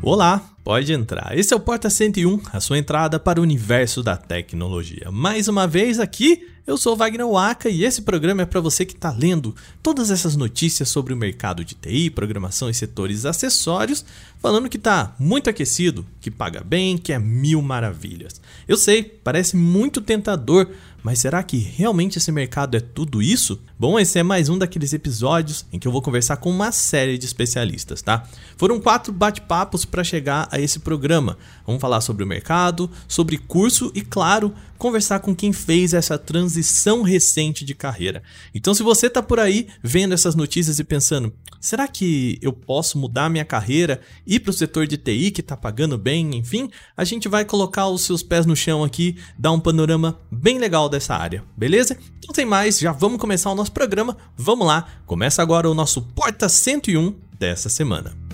Olá, pode entrar. Esse é o Porta 101, a sua entrada para o universo da tecnologia. Mais uma vez aqui, eu sou Wagner Waka e esse programa é para você que está lendo todas essas notícias sobre o mercado de TI, programação e setores acessórios, falando que está muito aquecido, que paga bem, que é mil maravilhas. Eu sei, parece muito tentador mas será que realmente esse mercado é tudo isso? Bom, esse é mais um daqueles episódios em que eu vou conversar com uma série de especialistas, tá? Foram quatro bate-papos para chegar a esse programa. Vamos falar sobre o mercado, sobre curso e, claro, conversar com quem fez essa transição recente de carreira. Então, se você está por aí vendo essas notícias e pensando, será que eu posso mudar minha carreira, ir para o setor de TI que está pagando bem, enfim, a gente vai colocar os seus pés no chão aqui, dar um panorama bem legal dessa área, beleza? Então, sem mais, já vamos começar o nosso programa. Vamos lá, começa agora o nosso Porta 101 dessa semana.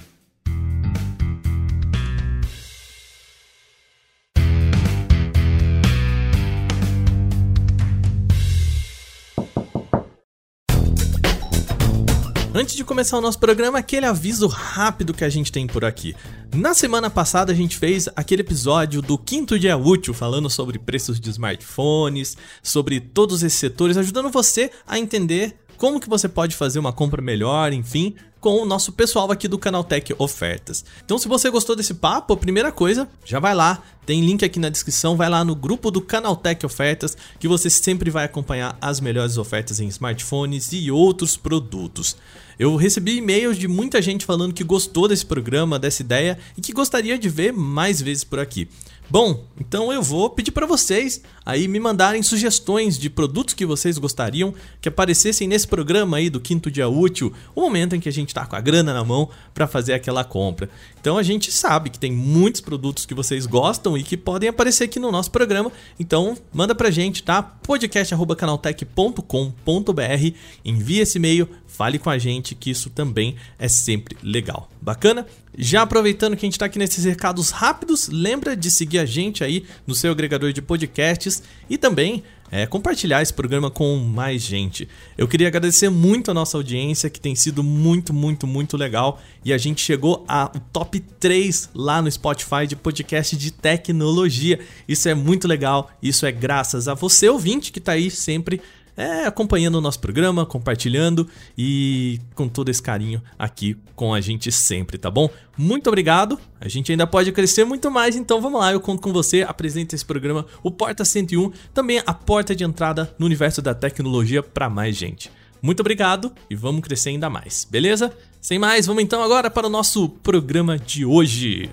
Antes de começar o nosso programa, aquele aviso rápido que a gente tem por aqui. Na semana passada a gente fez aquele episódio do quinto dia útil falando sobre preços de smartphones, sobre todos esses setores, ajudando você a entender como que você pode fazer uma compra melhor, enfim, com o nosso pessoal aqui do Canaltech Ofertas. Então, se você gostou desse papo, a primeira coisa, já vai lá, tem link aqui na descrição, vai lá no grupo do Canaltech Ofertas, que você sempre vai acompanhar as melhores ofertas em smartphones e outros produtos. Eu recebi e-mails de muita gente falando que gostou desse programa, dessa ideia e que gostaria de ver mais vezes por aqui. Bom, então eu vou pedir para vocês aí me mandarem sugestões de produtos que vocês gostariam que aparecessem nesse programa aí do quinto dia útil, o momento em que a gente está com a grana na mão para fazer aquela compra. Então a gente sabe que tem muitos produtos que vocês gostam e que podem aparecer aqui no nosso programa. Então manda pra gente, tá? podcast@canaltech.com.br, envie esse e-mail, fale com a gente que isso também é sempre legal. Bacana? Já aproveitando que a gente está aqui nesses recados rápidos, lembra de seguir a gente aí no seu agregador de podcasts e também é, compartilhar esse programa com mais gente. Eu queria agradecer muito a nossa audiência, que tem sido muito, muito, muito legal. E a gente chegou ao top 3 lá no Spotify de podcast de tecnologia. Isso é muito legal, isso é graças a você, ouvinte, que está aí sempre é, acompanhando o nosso programa, compartilhando e com todo esse carinho aqui com a gente sempre, tá bom? Muito obrigado. A gente ainda pode crescer muito mais, então vamos lá, eu conto com você. Apresenta esse programa, o Porta 101, também a porta de entrada no universo da tecnologia para mais gente. Muito obrigado e vamos crescer ainda mais, beleza? Sem mais, vamos então agora para o nosso programa de hoje.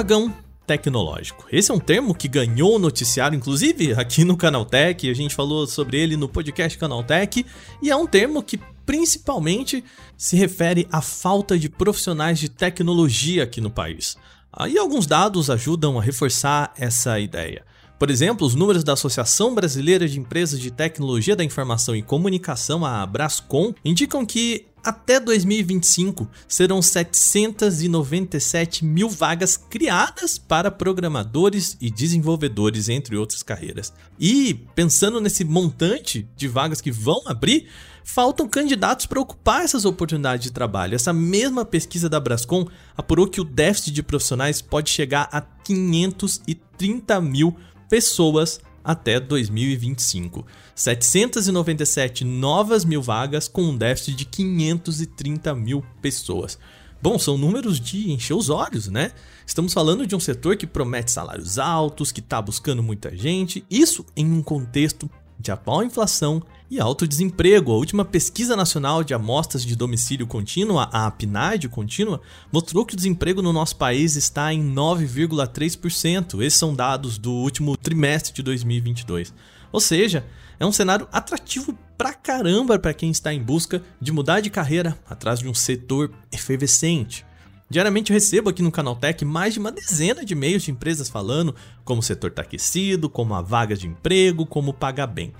Apagão tecnológico. Esse é um termo que ganhou noticiário, inclusive aqui no Canaltech, a gente falou sobre ele no podcast Canaltech, e é um termo que principalmente se refere à falta de profissionais de tecnologia aqui no país. Aí alguns dados ajudam a reforçar essa ideia. Por exemplo, os números da Associação Brasileira de Empresas de Tecnologia da Informação e Comunicação, a Brascom, indicam que até 2025 serão 797 mil vagas criadas para programadores e desenvolvedores, entre outras carreiras. E pensando nesse montante de vagas que vão abrir, faltam candidatos para ocupar essas oportunidades de trabalho. Essa mesma pesquisa da Brascom apurou que o déficit de profissionais pode chegar a 530 mil pessoas até 2025. 797 novas mil vagas com um déficit de 530 mil pessoas. Bom, são números de encher os olhos, né? Estamos falando de um setor que promete salários altos, que está buscando muita gente, isso em um contexto de atual inflação e alto desemprego. A última pesquisa nacional de amostras de domicílio contínua, a PNAD contínua, mostrou que o desemprego no nosso país está em 9,3%. Esses são dados do último trimestre de 2022. Ou seja, é um cenário atrativo pra caramba para quem está em busca de mudar de carreira atrás de um setor efervescente. Diariamente eu recebo aqui no Canaltech mais de uma dezena de e-mails de empresas falando como o setor está aquecido, como há vagas de emprego, como pagar bem.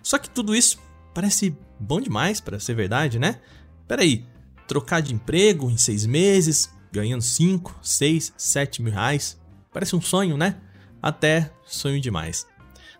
Só que tudo isso parece bom demais para ser verdade, né? Peraí, trocar de emprego em seis meses, ganhando 5, 6, 7 mil reais. Parece um sonho, né? Até sonho demais.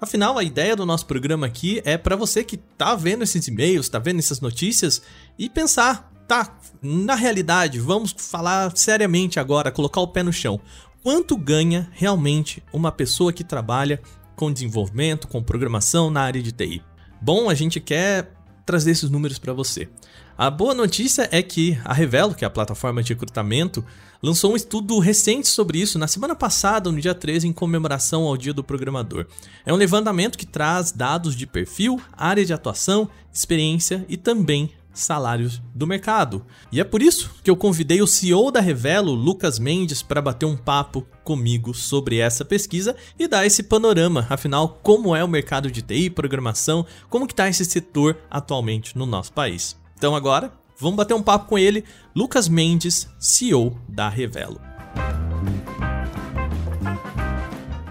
Afinal, a ideia do nosso programa aqui é para você que tá vendo esses e-mails, tá vendo essas notícias e pensar, tá, na realidade, vamos falar seriamente agora, colocar o pé no chão. Quanto ganha realmente uma pessoa que trabalha com desenvolvimento, com programação na área de TI? Bom, a gente quer trazer esses números para você. A boa notícia é que a Revelo, que é a plataforma de recrutamento, lançou um estudo recente sobre isso na semana passada, no dia 13, em comemoração ao Dia do Programador. É um levantamento que traz dados de perfil, área de atuação, experiência e também salários do mercado. E é por isso que eu convidei o CEO da Revelo, Lucas Mendes, para bater um papo comigo sobre essa pesquisa e dar esse panorama, afinal, como é o mercado de TI, programação, como que está esse setor atualmente no nosso país. Então agora, vamos bater um papo com ele, Lucas Mendes, CEO da Revelo.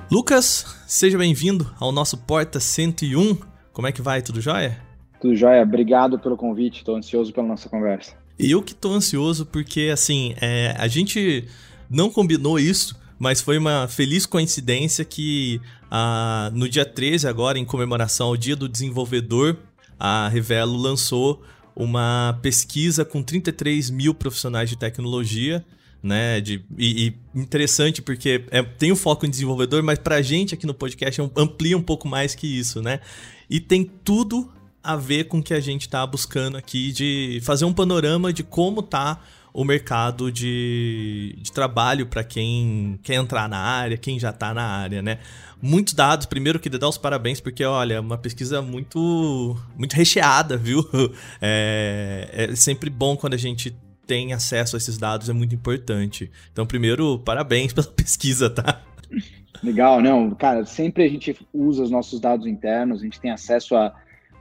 Lucas, seja bem-vindo ao nosso Porta 101. Como é que vai? Tudo jóia? Tudo jóia. Obrigado pelo convite. Estou ansioso pela nossa conversa. Eu que estou ansioso porque, assim, é, a gente não combinou isso, mas foi uma feliz coincidência que ah, no dia 13, agora, em comemoração ao Dia do Desenvolvedor, a Revelo lançou uma pesquisa com 33 mil profissionais de tecnologia, né? De, e, e interessante porque é, tem o um foco em desenvolvedor, mas pra gente aqui no podcast é amplia um pouco mais que isso, né? E tem tudo a ver com o que a gente está buscando aqui de fazer um panorama de como tá o mercado de, de trabalho para quem quer entrar na área, quem já está na área, né? Muitos dados, primeiro queria dar os parabéns, porque, olha, é uma pesquisa muito, muito recheada, viu? É, é sempre bom quando a gente tem acesso a esses dados, é muito importante. Então, primeiro, parabéns pela pesquisa, tá? Legal, não, cara, sempre a gente usa os nossos dados internos, a gente tem acesso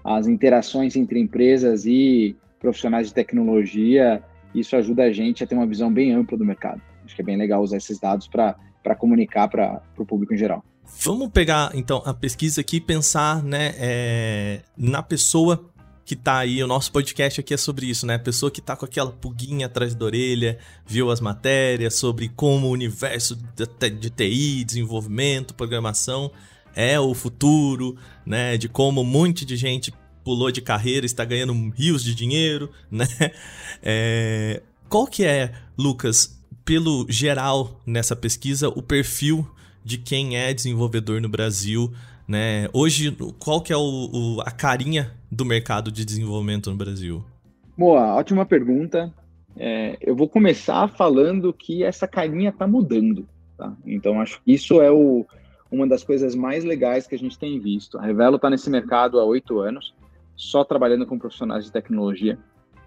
às interações entre empresas e profissionais de tecnologia, isso ajuda a gente a ter uma visão bem ampla do mercado. Acho que é bem legal usar esses dados para comunicar para o público em geral. Vamos pegar então a pesquisa aqui e pensar né, é, na pessoa que está aí, o nosso podcast aqui é sobre isso, né? A pessoa que está com aquela pulguinha atrás da orelha, viu as matérias sobre como o universo de TI, desenvolvimento, programação é o futuro, né? De como um monte de gente pulou de carreira, está ganhando rios de dinheiro, né? É, qual que é, Lucas, pelo geral nessa pesquisa, o perfil de quem é desenvolvedor no Brasil, né? Hoje, qual que é o, o, a carinha do mercado de desenvolvimento no Brasil? Boa, ótima pergunta. É, eu vou começar falando que essa carinha está mudando. Tá? Então, acho que isso é o, uma das coisas mais legais que a gente tem visto. A Revelo está nesse mercado há oito anos só trabalhando com profissionais de tecnologia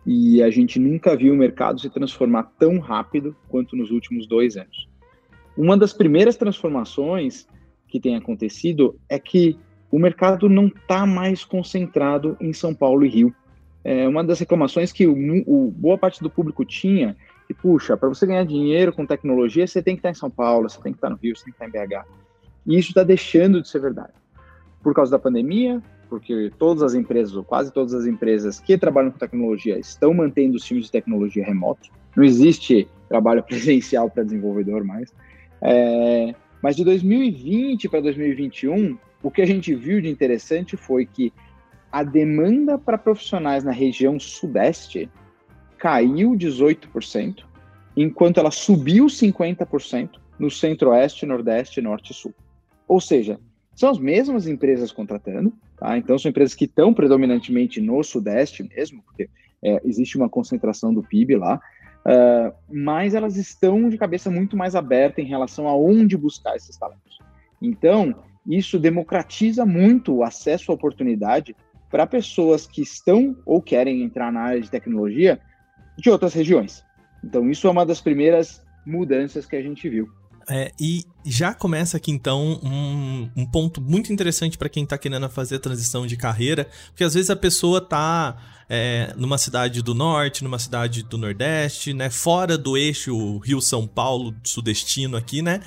e a gente nunca viu o mercado se transformar tão rápido quanto nos últimos dois anos. Uma das primeiras transformações que tem acontecido é que o mercado não está mais concentrado em São Paulo e Rio. É uma das reclamações que o, o boa parte do público tinha que, puxa, para você ganhar dinheiro com tecnologia, você tem que estar tá em São Paulo, você tem que estar tá no Rio, você tem que estar tá em BH. E isso está deixando de ser verdade. Por causa da pandemia, porque todas as empresas, ou quase todas as empresas que trabalham com tecnologia, estão mantendo os times de tecnologia remotos. Não existe trabalho presencial para desenvolvedor mais. É, mas de 2020 para 2021, o que a gente viu de interessante foi que a demanda para profissionais na região sudeste caiu 18%, enquanto ela subiu 50% no centro-oeste, nordeste, norte e sul. Ou seja, são as mesmas empresas contratando, tá? Então são empresas que estão predominantemente no Sudeste mesmo, porque é, existe uma concentração do PIB lá, uh, mas elas estão de cabeça muito mais aberta em relação a onde buscar esses talentos. Então, isso democratiza muito o acesso à oportunidade para pessoas que estão ou querem entrar na área de tecnologia de outras regiões. Então, isso é uma das primeiras mudanças que a gente viu. É, e já começa aqui então um, um ponto muito interessante para quem está querendo fazer a transição de carreira, porque às vezes a pessoa está é, numa cidade do norte, numa cidade do nordeste, né, fora do eixo Rio-São Paulo sudestino aqui, né,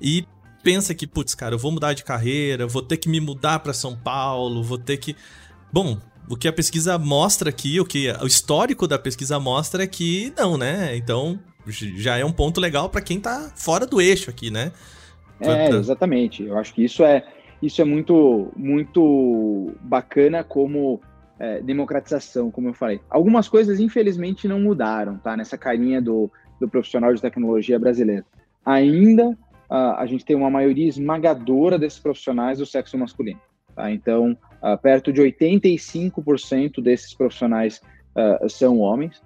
e pensa que, putz, cara, eu vou mudar de carreira, vou ter que me mudar para São Paulo, vou ter que. Bom, o que a pesquisa mostra aqui, o que o histórico da pesquisa mostra é que não, né? Então já é um ponto legal para quem tá fora do eixo aqui, né? É, exatamente. Eu acho que isso é, isso é muito, muito bacana como é, democratização, como eu falei. Algumas coisas, infelizmente, não mudaram, tá? Nessa carinha do, do profissional de tecnologia brasileiro. Ainda uh, a gente tem uma maioria esmagadora desses profissionais do sexo masculino. Tá? Então, uh, perto de 85% desses profissionais uh, são homens,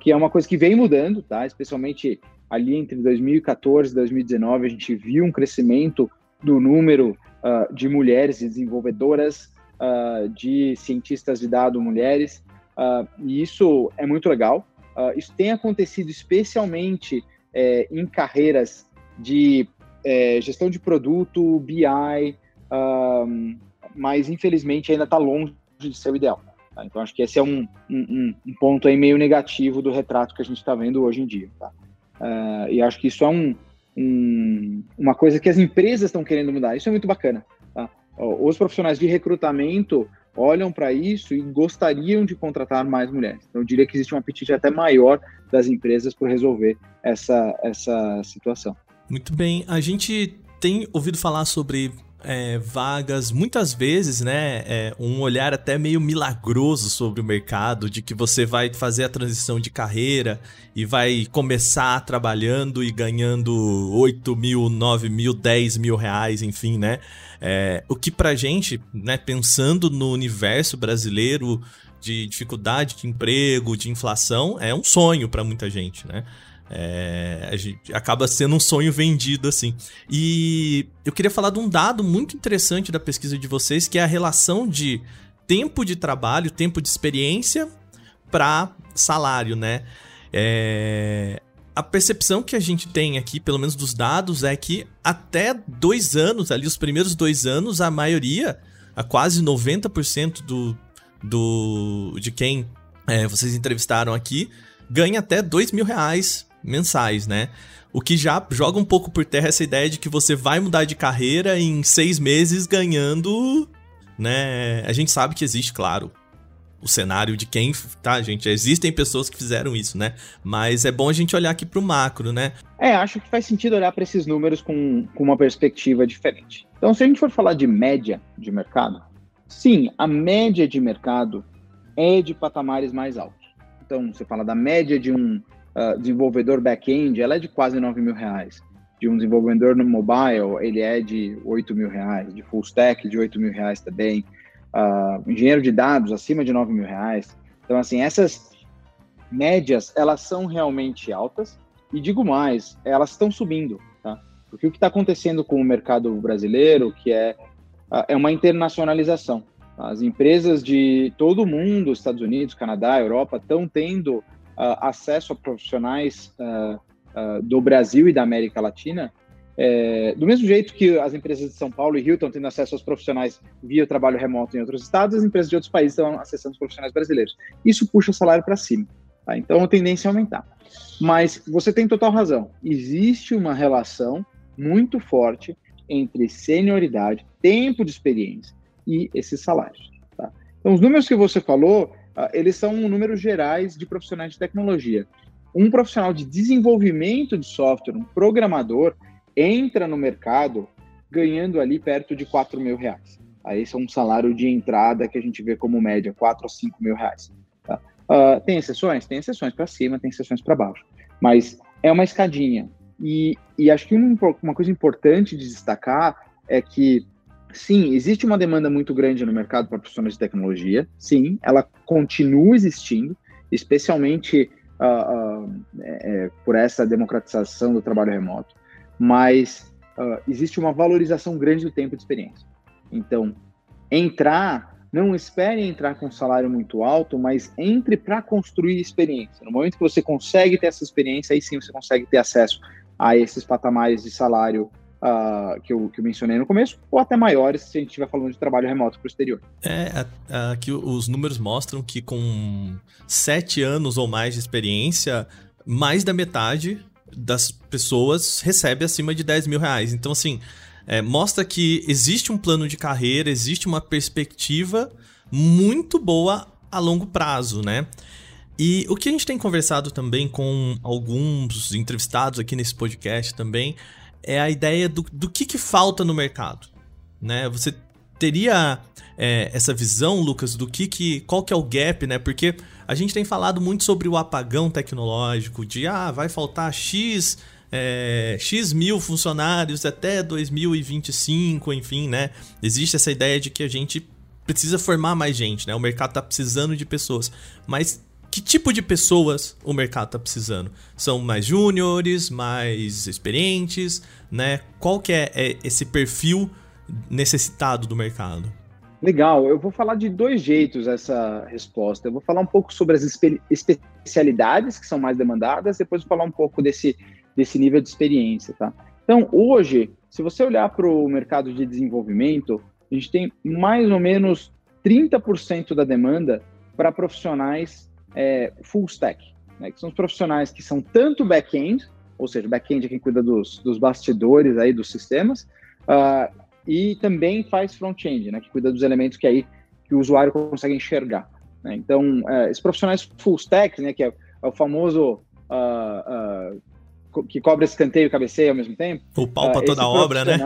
que é uma coisa que vem mudando, tá? especialmente ali entre 2014 e 2019, a gente viu um crescimento do número de mulheres desenvolvedoras, de cientistas de dados mulheres, e isso é muito legal. isso tem acontecido especialmente é, em carreiras de é, gestão de produto, BI, mas infelizmente ainda está longe de ser o ideal. Tá? Então acho que esse é um, um, um, ponto aí meio negativo do retrato que a gente está vendo hoje em dia. Tá? Uh, e acho que isso é um, uma coisa que as empresas estão querendo mudar. Isso é muito bacana. Tá? Os profissionais de recrutamento olham para isso e gostariam de contratar mais mulheres. Então, eu diria que existe um apetite até maior das empresas por resolver essa, essa situação. Muito bem. A gente tem ouvido falar sobre é, vagas, muitas vezes, né? É, um olhar até meio milagroso sobre o mercado, de que você vai fazer a transição de carreira e vai começar trabalhando e ganhando 8 mil, 9 mil, 10 mil reais, enfim, né? É, o que pra gente, né, pensando no universo brasileiro de dificuldade de emprego, de inflação, é um sonho para muita gente, né? É, a gente acaba sendo um sonho vendido assim. E eu queria falar de um dado muito interessante da pesquisa de vocês, que é a relação de tempo de trabalho, tempo de experiência para salário, né? É, a percepção que a gente tem aqui, pelo menos dos dados, é que até dois anos, ali os primeiros dois anos, a maioria, a quase 90% do, do, de quem é, vocês entrevistaram aqui, ganha até dois mil reais mensais, né? O que já joga um pouco por terra essa ideia de que você vai mudar de carreira em seis meses ganhando, né? A gente sabe que existe, claro, o cenário de quem, tá, gente? Existem pessoas que fizeram isso, né? Mas é bom a gente olhar aqui para o macro, né? É, acho que faz sentido olhar para esses números com, com uma perspectiva diferente. Então, se a gente for falar de média de mercado, sim, a média de mercado é de patamares mais altos. Então, você fala da média de um uh, desenvolvedor back-end, ela é de quase 9 mil reais. De um desenvolvedor no mobile, ele é de 8 mil reais. De full stack, de 8 mil reais também. Uh, engenheiro de dados, acima de 9 mil reais. Então, assim, essas médias, elas são realmente altas. E digo mais, elas estão subindo, tá? Porque o que está acontecendo com o mercado brasileiro, que é, uh, é uma internacionalização. As empresas de todo o mundo, Estados Unidos, Canadá, Europa, estão tendo acesso a profissionais uh, uh, do Brasil e da América Latina, é, do mesmo jeito que as empresas de São Paulo e Rio estão tendo acesso aos profissionais via trabalho remoto em outros estados, as empresas de outros países estão acessando os profissionais brasileiros. Isso puxa o salário para cima. Tá? Então, a tendência é aumentar. Mas você tem total razão. Existe uma relação muito forte entre senioridade, tempo de experiência e esses salários. Tá? Então, os números que você falou, eles são números gerais de profissionais de tecnologia. Um profissional de desenvolvimento de software, um programador, entra no mercado ganhando ali perto de 4 mil reais. Aí esse é um salário de entrada que a gente vê como média, 4 a 5 mil reais. Tá? Uh, tem exceções? Tem exceções para cima, tem exceções para baixo. Mas é uma escadinha. E, e acho que uma coisa importante de destacar é que sim, existe uma demanda muito grande no mercado para profissionais de tecnologia. Sim, ela continua existindo, especialmente uh, uh, é, por essa democratização do trabalho remoto. Mas uh, existe uma valorização grande do tempo de experiência. Então, entrar, não espere entrar com um salário muito alto, mas entre para construir experiência. No momento que você consegue ter essa experiência, aí sim você consegue ter acesso a esses patamares de salário uh, que, eu, que eu mencionei no começo, ou até maiores se a gente estiver falando de trabalho remoto para o exterior. É, aqui os números mostram que com sete anos ou mais de experiência, mais da metade das pessoas recebe acima de 10 mil reais. Então, assim, é, mostra que existe um plano de carreira, existe uma perspectiva muito boa a longo prazo, né? E o que a gente tem conversado também com alguns entrevistados aqui nesse podcast também é a ideia do, do que, que falta no mercado. Né? Você teria é, essa visão, Lucas, do que, que qual que é o gap, né? Porque a gente tem falado muito sobre o apagão tecnológico, de ah, vai faltar X é, X mil funcionários até 2025, enfim, né? Existe essa ideia de que a gente precisa formar mais gente, né? O mercado está precisando de pessoas. Mas que tipo de pessoas o mercado está precisando? São mais júniores, mais experientes, né? Qual que é, é esse perfil necessitado do mercado? Legal, eu vou falar de dois jeitos essa resposta. Eu vou falar um pouco sobre as espe especialidades que são mais demandadas, depois vou falar um pouco desse, desse nível de experiência, tá? Então, hoje, se você olhar para o mercado de desenvolvimento, a gente tem mais ou menos 30% da demanda para profissionais é, full stack, né, que são os profissionais que são tanto back-end, ou seja, back-end é quem cuida dos, dos bastidores aí dos sistemas, uh, e também faz front-end, né, que cuida dos elementos que aí que o usuário consegue enxergar. Né? Então, uh, esses profissionais full stack, né, que é, é o famoso uh, que cobra escanteio e cabeceio ao mesmo tempo. O pau para toda a obra, né?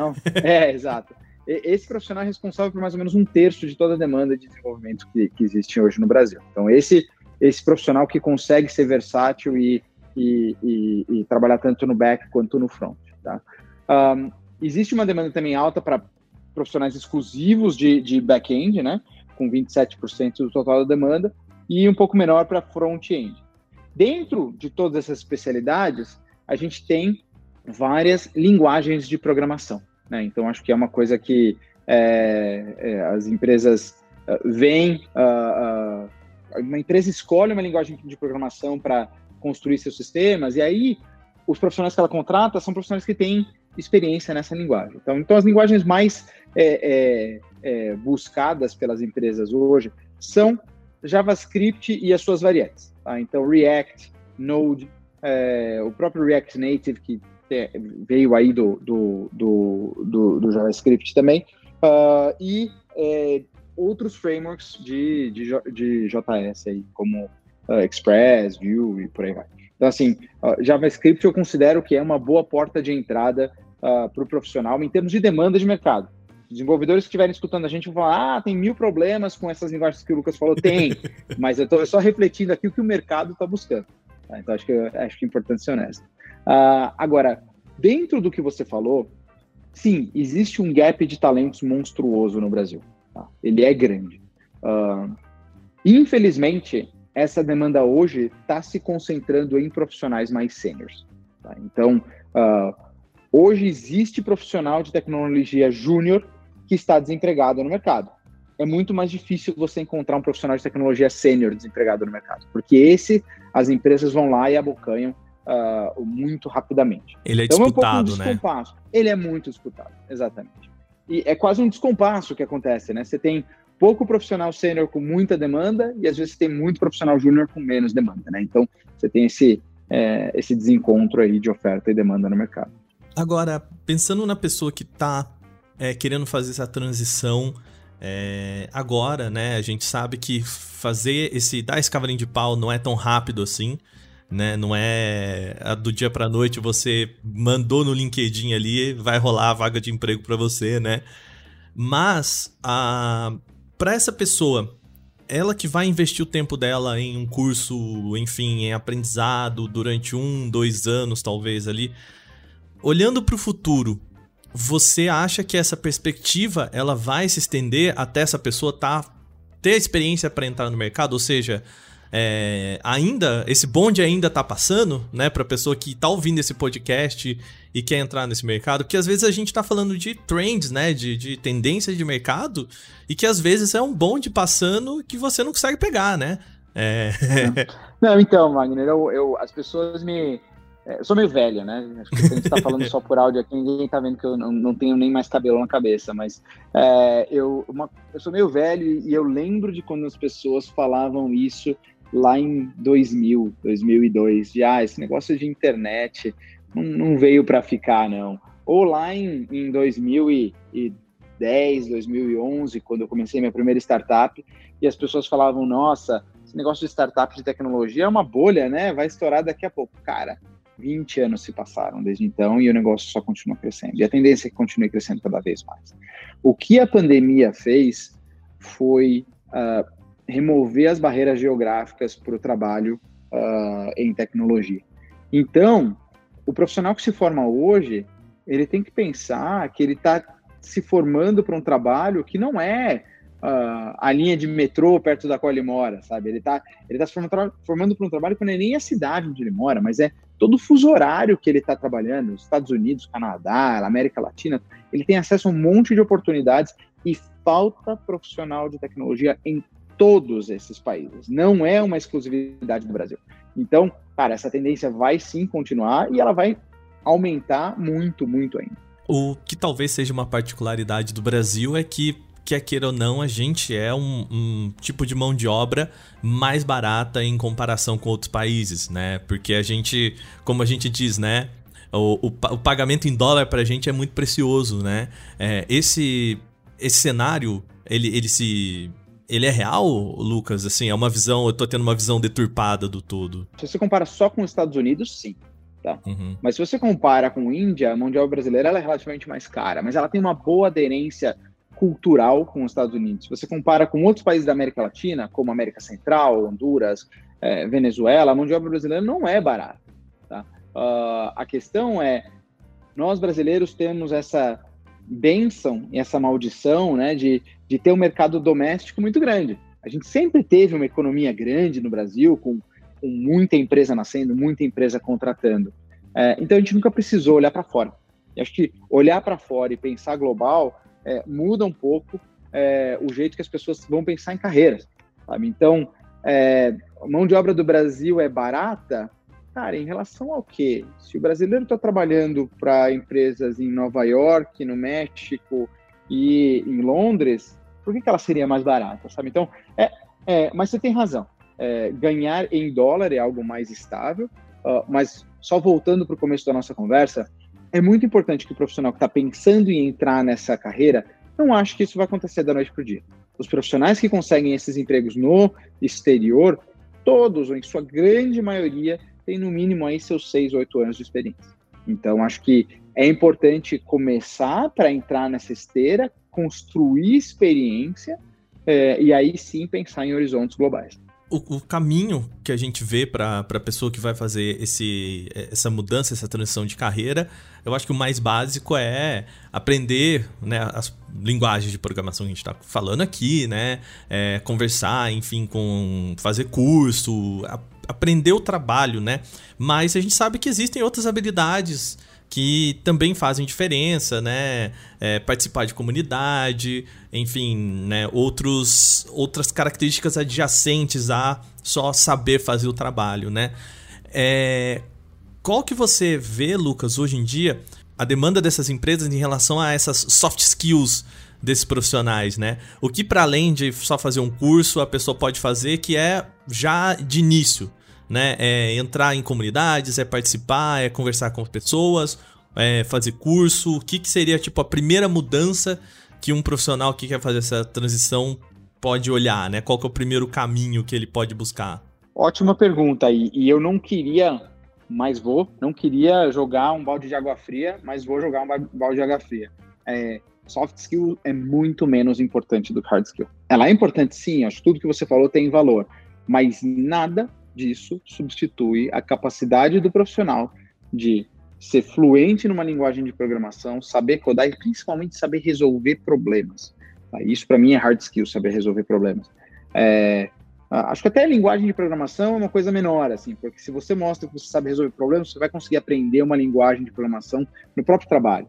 É, exato esse profissional é responsável por mais ou menos um terço de toda a demanda de desenvolvimento que, que existe hoje no Brasil. Então, esse, esse profissional que consegue ser versátil e, e, e, e trabalhar tanto no back quanto no front. Tá? Um, existe uma demanda também alta para profissionais exclusivos de, de back-end, né? com 27% do total da demanda, e um pouco menor para front-end. Dentro de todas essas especialidades, a gente tem várias linguagens de programação. Né? Então, acho que é uma coisa que é, é, as empresas uh, veem, uh, uh, uma empresa escolhe uma linguagem de programação para construir seus sistemas, e aí os profissionais que ela contrata são profissionais que têm experiência nessa linguagem. Então, então as linguagens mais é, é, é buscadas pelas empresas hoje são JavaScript e as suas variantes. Tá? Então, React, Node, é, o próprio React Native, que veio aí do, do, do, do, do JavaScript também, uh, e é, outros frameworks de, de, de JS aí, como uh, Express, Vue e por aí vai. Então, assim, uh, JavaScript eu considero que é uma boa porta de entrada uh, para o profissional em termos de demanda de mercado. Desenvolvedores que estiverem escutando a gente vão falar, ah, tem mil problemas com essas linguagens que o Lucas falou. Tem, mas eu estou só refletindo aqui o que o mercado está buscando. Tá? Então, acho que, acho que é importante ser honesto. Uh, agora, dentro do que você falou, sim, existe um gap de talentos monstruoso no Brasil. Tá? Ele é grande. Uh, infelizmente, essa demanda hoje está se concentrando em profissionais mais sêniores. Tá? Então, uh, hoje existe profissional de tecnologia júnior que está desempregado no mercado. É muito mais difícil você encontrar um profissional de tecnologia sênior desempregado no mercado, porque esse as empresas vão lá e abocanham uh, muito rapidamente. Ele é então, disputado, é um né? Ele é muito disputado, exatamente. E é quase um descompasso que acontece, né? Você tem pouco profissional sênior com muita demanda e às vezes tem muito profissional júnior com menos demanda, né? Então você tem esse, é, esse desencontro aí de oferta e demanda no mercado. Agora, pensando na pessoa que está é, querendo fazer essa transição é, agora, né? A gente sabe que fazer esse dar esse cavalinho de pau não é tão rápido assim né? Não é do dia para noite você mandou no LinkedIn ali, vai rolar a vaga de emprego para você, né? Mas a para essa pessoa, ela que vai investir o tempo dela em um curso, enfim, em aprendizado durante um, dois anos talvez ali, olhando para o futuro, você acha que essa perspectiva ela vai se estender até essa pessoa tá ter experiência para entrar no mercado, ou seja, é, ainda, esse bonde ainda tá passando, né, pra pessoa que tá ouvindo esse podcast e quer entrar nesse mercado, porque às vezes a gente tá falando de trends, né, de, de tendências de mercado, e que às vezes é um bonde passando que você não consegue pegar, né? É... Não, então, Wagner, eu, eu, as pessoas me. É, eu sou meio velho, né? Acho que a gente tá falando só por áudio aqui, ninguém tá vendo que eu não, não tenho nem mais cabelo na cabeça, mas é, eu, uma, eu sou meio velho e eu lembro de quando as pessoas falavam isso lá em 2000, 2002, de ah, esse negócio de internet não, não veio para ficar, não. Ou lá em, em 2010, 2011, quando eu comecei minha primeira startup, e as pessoas falavam, nossa, esse negócio de startup de tecnologia é uma bolha, né? Vai estourar daqui a pouco. Cara, 20 anos se passaram desde então e o negócio só continua crescendo. E a tendência é que continue crescendo cada vez mais. O que a pandemia fez foi uh, remover as barreiras geográficas para o trabalho uh, em tecnologia. Então, o profissional que se forma hoje, ele tem que pensar que ele está se formando para um trabalho que não é uh, a linha de metrô perto da qual ele mora, sabe? Ele está ele tá se formando, para um trabalho que não é nem a cidade onde ele mora, mas é todo o fuso horário que ele está trabalhando, Estados Unidos, Canadá, América Latina, ele tem acesso a um monte de oportunidades e falta profissional de tecnologia em todos esses países. Não é uma exclusividade do Brasil. Então, cara, essa tendência vai sim continuar e ela vai aumentar muito, muito ainda. O que talvez seja uma particularidade do Brasil é que, quer queira ou não, a gente é um, um tipo de mão de obra mais barata em comparação com outros países, né? Porque a gente, como a gente diz, né? O, o, o pagamento em dólar pra gente é muito precioso, né? É, esse, esse cenário, ele, ele se ele é real, Lucas? Assim, é uma visão, eu tô tendo uma visão deturpada do todo. Se você compara só com os Estados Unidos, sim. Tá? Uhum. Mas se você compara com a Índia, a mão de obra brasileira é relativamente mais cara, mas ela tem uma boa aderência cultural com os Estados Unidos. Se você compara com outros países da América Latina, como América Central, Honduras, é, Venezuela, a mão de obra brasileira não é barata. Tá? Uh, a questão é, nós brasileiros temos essa benção e essa maldição né, de, de ter um mercado doméstico muito grande. A gente sempre teve uma economia grande no Brasil, com com muita empresa nascendo, muita empresa contratando. É, então a gente nunca precisou olhar para fora. E acho que olhar para fora e pensar global é, muda um pouco é, o jeito que as pessoas vão pensar em carreiras. Sabe? Então, é, mão de obra do Brasil é barata? Cara, em relação ao quê? Se o brasileiro está trabalhando para empresas em Nova York, no México e em Londres, por que, que ela seria mais barata? Sabe? Então, é, é, mas você tem razão é, ganhar em dólar é algo mais estável, uh, mas só voltando para o começo da nossa conversa, é muito importante que o profissional que está pensando em entrar nessa carreira não ache que isso vai acontecer da noite para o dia. Os profissionais que conseguem esses empregos no exterior, todos, ou em sua grande maioria, têm no mínimo aí seus seis, oito anos de experiência. Então, acho que é importante começar para entrar nessa esteira, construir experiência é, e aí sim pensar em horizontes globais o, o, caminho que a gente vê para a pessoa que vai fazer esse, essa mudança, essa transição de carreira, eu acho que o mais básico é aprender né, as linguagens de programação que a gente está falando aqui, né? É, conversar, enfim, com fazer curso, aprender o trabalho, né? Mas a gente sabe que existem outras habilidades que também fazem diferença, né? É, participar de comunidade, enfim, né? Outros, outras características adjacentes a só saber fazer o trabalho, né? É, qual que você vê, Lucas, hoje em dia, a demanda dessas empresas em relação a essas soft skills desses profissionais, né? O que para além de só fazer um curso a pessoa pode fazer que é já de início, né? É entrar em comunidades, é participar, é conversar com pessoas, é fazer curso. O que, que seria tipo a primeira mudança que um profissional que quer fazer essa transição pode olhar, né? Qual que é o primeiro caminho que ele pode buscar? Ótima pergunta e, e eu não queria, mas vou, não queria jogar um balde de água fria, mas vou jogar um balde de água fria. É, soft skill é muito menos importante do que hard skill. Ela é importante sim, acho que tudo que você falou tem valor, mas nada disso substitui a capacidade do profissional de ser fluente numa linguagem de programação, saber codar e principalmente saber resolver problemas. Tá? Isso para mim é hard skill, saber resolver problemas. É, acho que até a linguagem de programação é uma coisa menor, assim, porque se você mostra que você sabe resolver problemas, você vai conseguir aprender uma linguagem de programação no próprio trabalho.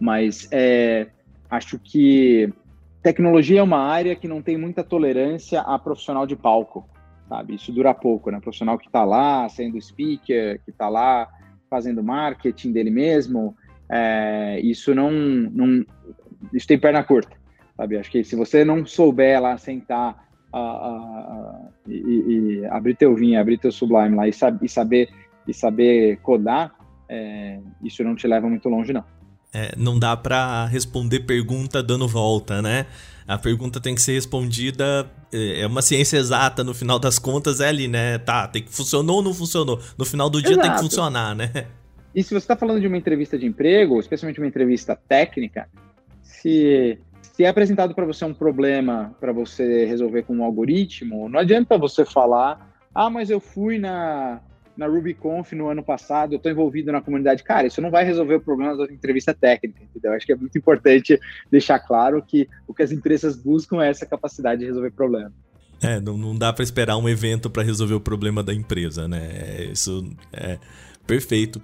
Mas é, acho que tecnologia é uma área que não tem muita tolerância a profissional de palco sabe? Isso dura pouco, né? O profissional que está lá sendo speaker, que está lá fazendo marketing dele mesmo, é, isso não, não, isso tem perna curta, sabe? Acho que se você não souber lá sentar a, a, a, e, e, abrir teu vinho, abrir teu Sublime lá e, sab, e saber e saber codar, é, isso não te leva muito longe não. É, não dá para responder pergunta dando volta, né? A pergunta tem que ser respondida, é, é uma ciência exata, no final das contas é ali, né? Tá, tem que funcionou ou não funcionou. No final do dia Exato. tem que funcionar, né? E se você está falando de uma entrevista de emprego, especialmente uma entrevista técnica, se, se é apresentado para você um problema para você resolver com um algoritmo, não adianta você falar, ah, mas eu fui na, na RubyConf no ano passado, eu estou envolvido na comunidade. Cara, isso não vai resolver o problema da entrevista técnica, entendeu? Acho que é muito importante deixar claro que o que as empresas buscam é essa capacidade de resolver problemas. É, não, não dá para esperar um evento para resolver o problema da empresa, né? Isso é perfeito.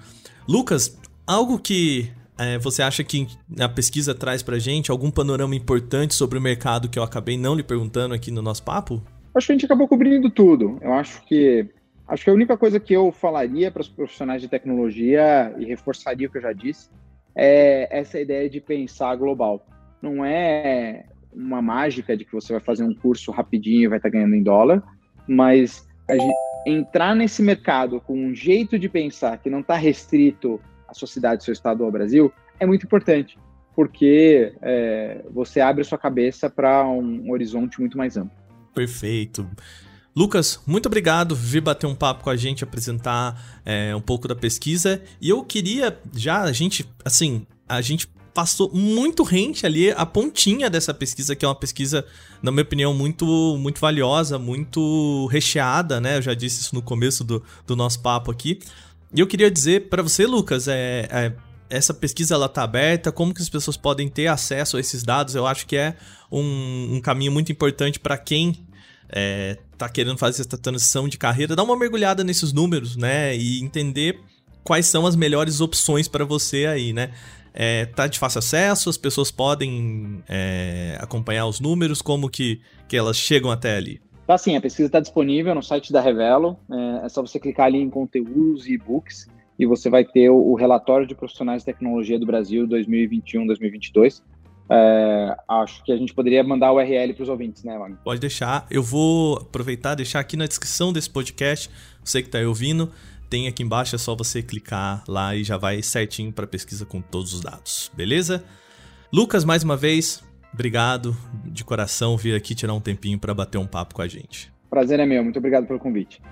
Lucas, algo que é, você acha que a pesquisa traz para gente algum panorama importante sobre o mercado que eu acabei não lhe perguntando aqui no nosso papo? Acho que a gente acabou cobrindo tudo. Eu acho que Acho que a única coisa que eu falaria para os profissionais de tecnologia, e reforçaria o que eu já disse, é essa ideia de pensar global. Não é uma mágica de que você vai fazer um curso rapidinho e vai estar tá ganhando em dólar, mas entrar nesse mercado com um jeito de pensar que não está restrito à sua cidade, seu estado ou ao Brasil, é muito importante, porque é, você abre sua cabeça para um horizonte muito mais amplo. Perfeito. Lucas, muito obrigado por vir bater um papo com a gente, apresentar é, um pouco da pesquisa. E eu queria já, a gente, assim, a gente passou muito rente ali a pontinha dessa pesquisa, que é uma pesquisa, na minha opinião, muito, muito valiosa, muito recheada, né? Eu já disse isso no começo do, do nosso papo aqui. E eu queria dizer para você, Lucas, é, é, essa pesquisa ela tá aberta, como que as pessoas podem ter acesso a esses dados? Eu acho que é um, um caminho muito importante para quem é, tá querendo fazer essa transição de carreira, dá uma mergulhada nesses números, né? E entender quais são as melhores opções para você aí, né? É, tá de fácil acesso, as pessoas podem é, acompanhar os números, como que, que elas chegam até ali? Tá sim, a pesquisa está disponível no site da Revelo, é, é, só você clicar ali em conteúdos e e-books e você vai ter o, o relatório de profissionais de tecnologia do Brasil 2021-2022. É, acho que a gente poderia mandar o URL para os ouvintes, né, Wagner? Pode deixar. Eu vou aproveitar e deixar aqui na descrição desse podcast. Você que está aí ouvindo, tem aqui embaixo, é só você clicar lá e já vai certinho para pesquisa com todos os dados, beleza? Lucas, mais uma vez, obrigado de coração vir aqui tirar um tempinho para bater um papo com a gente. Prazer é meu, muito obrigado pelo convite.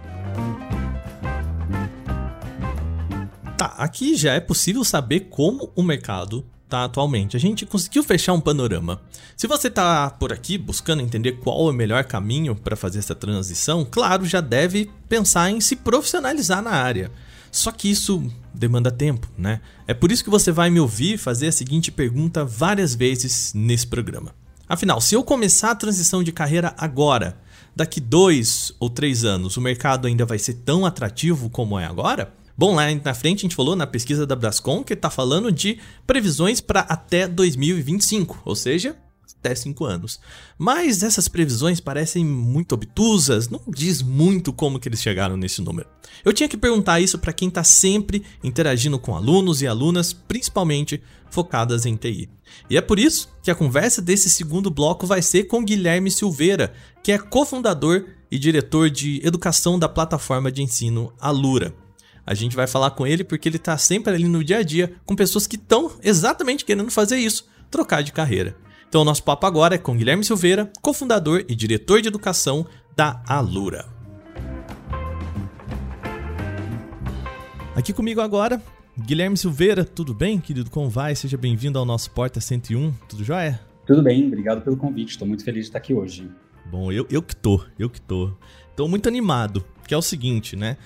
Tá, aqui já é possível saber como o mercado tá atualmente. A gente conseguiu fechar um panorama. Se você tá por aqui buscando entender qual é o melhor caminho para fazer essa transição, claro, já deve pensar em se profissionalizar na área. Só que isso demanda tempo, né? É por isso que você vai me ouvir fazer a seguinte pergunta várias vezes nesse programa. Afinal, se eu começar a transição de carreira agora, daqui dois ou três anos, o mercado ainda vai ser tão atrativo como é agora? Bom, lá na frente a gente falou na pesquisa da Brascom que está falando de previsões para até 2025, ou seja, até 5 anos. Mas essas previsões parecem muito obtusas, não diz muito como que eles chegaram nesse número. Eu tinha que perguntar isso para quem está sempre interagindo com alunos e alunas, principalmente focadas em TI. E é por isso que a conversa desse segundo bloco vai ser com Guilherme Silveira, que é cofundador e diretor de educação da plataforma de ensino Alura. A gente vai falar com ele porque ele está sempre ali no dia a dia com pessoas que estão exatamente querendo fazer isso, trocar de carreira. Então, o nosso papo agora é com Guilherme Silveira, cofundador e diretor de educação da Alura. Aqui comigo agora, Guilherme Silveira, tudo bem, querido? Como vai? Seja bem-vindo ao nosso Porta 101, tudo jóia? Tudo bem, obrigado pelo convite, estou muito feliz de estar aqui hoje. Bom, eu, eu que tô, eu que tô. Tô muito animado, que é o seguinte, né?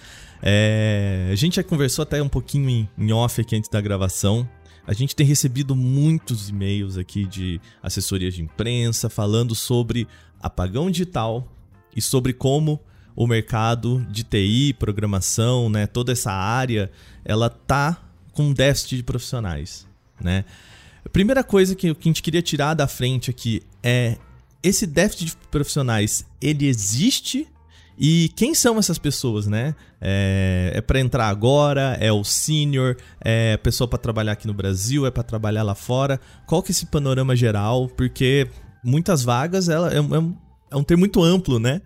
É, a gente já conversou até um pouquinho em, em off aqui antes da gravação. A gente tem recebido muitos e-mails aqui de assessorias de imprensa falando sobre apagão digital e sobre como o mercado de TI, programação, né, toda essa área, ela tá com déficit de profissionais, né? A primeira coisa que, que a gente queria tirar da frente aqui é esse déficit de profissionais, ele existe e quem são essas pessoas, né? É, é para entrar agora, é o senior, é a pessoa para trabalhar aqui no Brasil, é para trabalhar lá fora. Qual que é esse panorama geral? Porque muitas vagas ela é, é, é um termo muito amplo, né?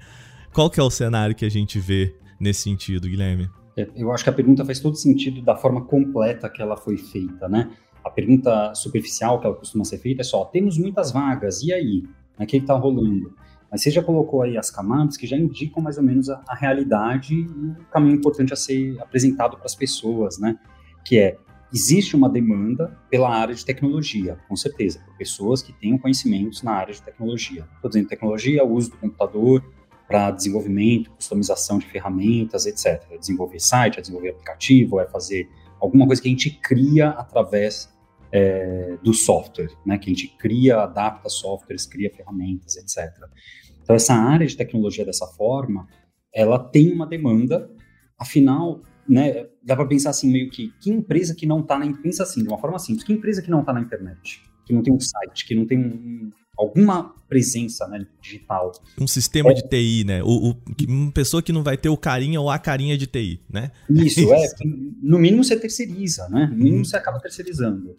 Qual que é o cenário que a gente vê nesse sentido, Guilherme? É, eu acho que a pergunta faz todo sentido da forma completa que ela foi feita, né? pergunta superficial que ela costuma ser feita é só: temos muitas vagas, e aí? O que está rolando? Mas você já colocou aí as camadas que já indicam mais ou menos a, a realidade e o caminho importante a ser apresentado para as pessoas, né? Que é existe uma demanda pela área de tecnologia, com certeza, por pessoas que tenham conhecimentos na área de tecnologia. Estou dizendo tecnologia, uso do computador para desenvolvimento, customização de ferramentas, etc. É desenvolver site, é desenvolver aplicativo, é fazer alguma coisa que a gente cria através é, do software, né? Que a gente cria, adapta softwares, cria ferramentas, etc. Então essa área de tecnologia dessa forma, ela tem uma demanda, afinal né, dá para pensar assim meio que que empresa que não está na pensa assim de uma forma simples que empresa que não está na internet que não tem um site que não tem um, alguma presença né, digital um sistema é. de TI né o, o, uma pessoa que não vai ter o carinha ou a carinha de TI né isso, é no mínimo você terceiriza né no mínimo hum. você acaba terceirizando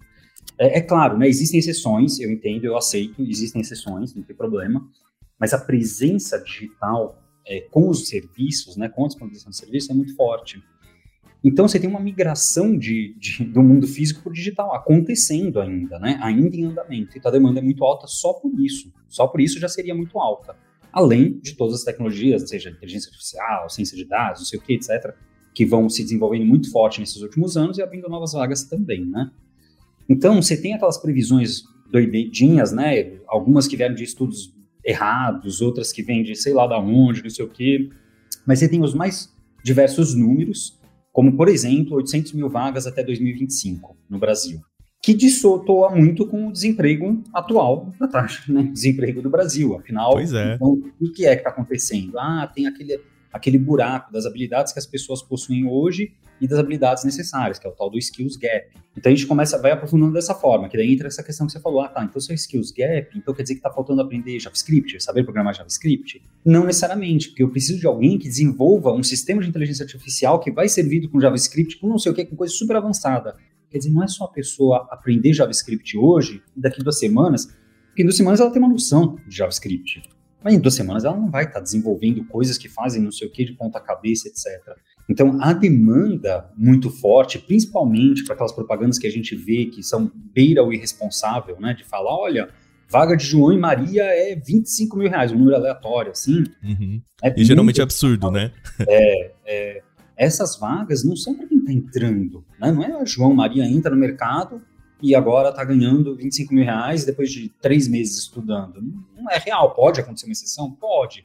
é, é claro né existem exceções eu entendo eu aceito existem exceções não tem problema mas a presença digital é, com os serviços, né, com a disponibilização de serviços, é muito forte. Então você tem uma migração de, de, do mundo físico para o digital acontecendo ainda, né? Ainda em andamento. Então a demanda é muito alta só por isso. Só por isso já seria muito alta. Além de todas as tecnologias, seja inteligência artificial, ciência de dados, não sei o que, etc., que vão se desenvolvendo muito forte nesses últimos anos e abrindo novas vagas também, né? Então você tem aquelas previsões doidinhas, né? Algumas que vieram de estudos errados, outras que vêm de sei lá da onde, não sei o que. Mas você tem os mais diversos números como, por exemplo, 800 mil vagas até 2025 no Brasil, que dissotoa muito com o desemprego atual da taxa, né? Desemprego do Brasil. Afinal, pois é. então, o que é que está acontecendo? Ah, tem aquele, aquele buraco das habilidades que as pessoas possuem hoje e das habilidades necessárias, que é o tal do skills gap. Então a gente começa, vai aprofundando dessa forma, que daí entra essa questão que você falou, ah tá, então se é skills gap, então quer dizer que está faltando aprender JavaScript, saber programar JavaScript? Não necessariamente, porque eu preciso de alguém que desenvolva um sistema de inteligência artificial que vai servido com JavaScript, com não sei o que, com coisa super avançada. Quer dizer, não é só a pessoa aprender JavaScript hoje e daqui duas semanas, porque em duas semanas ela tem uma noção de JavaScript. Mas em duas semanas ela não vai estar tá desenvolvendo coisas que fazem não sei o que de ponta cabeça, etc. Então, a demanda muito forte, principalmente para aquelas propagandas que a gente vê que são beira o irresponsável, né? De falar, olha, vaga de João e Maria é 25 mil reais, um número aleatório, assim. Uhum. É e geralmente é absurdo, né? É, é, essas vagas não são para quem está entrando, né? Não é a João Maria entra no mercado e agora está ganhando 25 mil reais depois de três meses estudando. Não é real, pode acontecer uma exceção? Pode.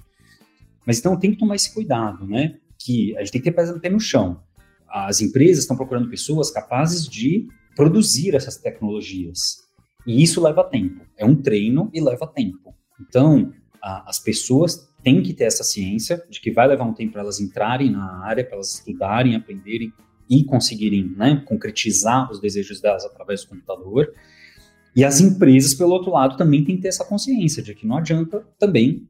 Mas então tem que tomar esse cuidado, né? Que a gente tem que ter pé no chão. As empresas estão procurando pessoas capazes de produzir essas tecnologias. E isso leva tempo. É um treino e leva tempo. Então, a, as pessoas têm que ter essa ciência de que vai levar um tempo para elas entrarem na área, para elas estudarem, aprenderem e conseguirem né, concretizar os desejos delas através do computador. E as empresas, pelo outro lado, também têm que ter essa consciência de que não adianta também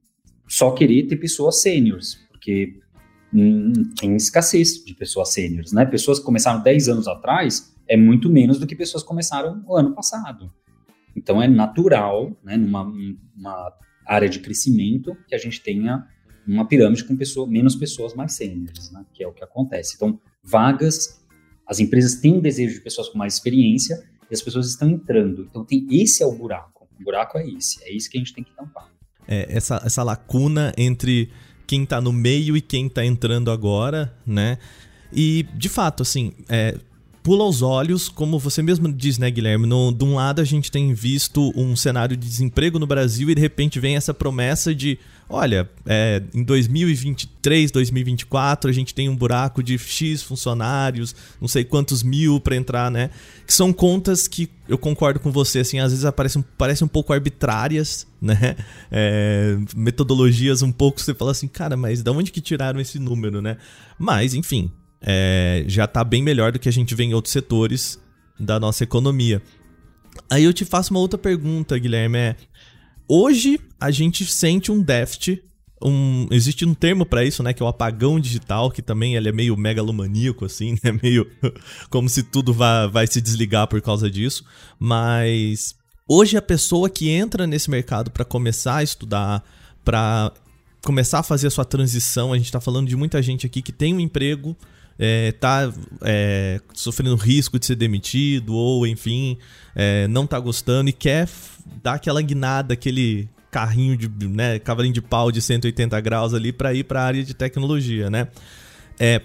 só querer ter pessoas sêniores, porque tem escassez de pessoas sêniores, né? Pessoas que começaram 10 anos atrás é muito menos do que pessoas que começaram no ano passado. Então é natural, né, numa uma área de crescimento, que a gente tenha uma pirâmide com pessoa, menos pessoas mais sêniores, né, que é o que acontece. Então, vagas, as empresas têm desejo de pessoas com mais experiência e as pessoas estão entrando. Então, tem esse é o buraco. O buraco é esse, é isso que a gente tem que tampar. É, essa, essa lacuna entre quem tá no meio e quem tá entrando agora, né? E, de fato, assim, é, pula aos olhos, como você mesmo diz, né, Guilherme? No, de um lado a gente tem visto um cenário de desemprego no Brasil e de repente vem essa promessa de, olha, é, em 2023, 2024 a gente tem um buraco de X funcionários, não sei quantos mil para entrar, né? Que são contas que eu concordo com você, assim, às vezes aparecem, parecem um pouco arbitrárias, né? É, metodologias um pouco, você fala assim, cara, mas de onde que tiraram esse número, né? Mas, enfim, é, já está bem melhor do que a gente vê em outros setores da nossa economia. Aí eu te faço uma outra pergunta, Guilherme. É, hoje a gente sente um déficit. Um, existe um termo para isso, né? Que é o apagão digital, que também ele é meio megalomaníaco, assim, né? Meio como se tudo vai, vai se desligar por causa disso. Mas hoje a pessoa que entra nesse mercado para começar a estudar, para começar a fazer a sua transição, a gente está falando de muita gente aqui que tem um emprego, é, tá é, sofrendo risco de ser demitido ou, enfim, é, não tá gostando e quer dar aquela guinada, aquele carrinho de, né, cavalinho de pau de 180 graus ali para ir para a área de tecnologia, né? É,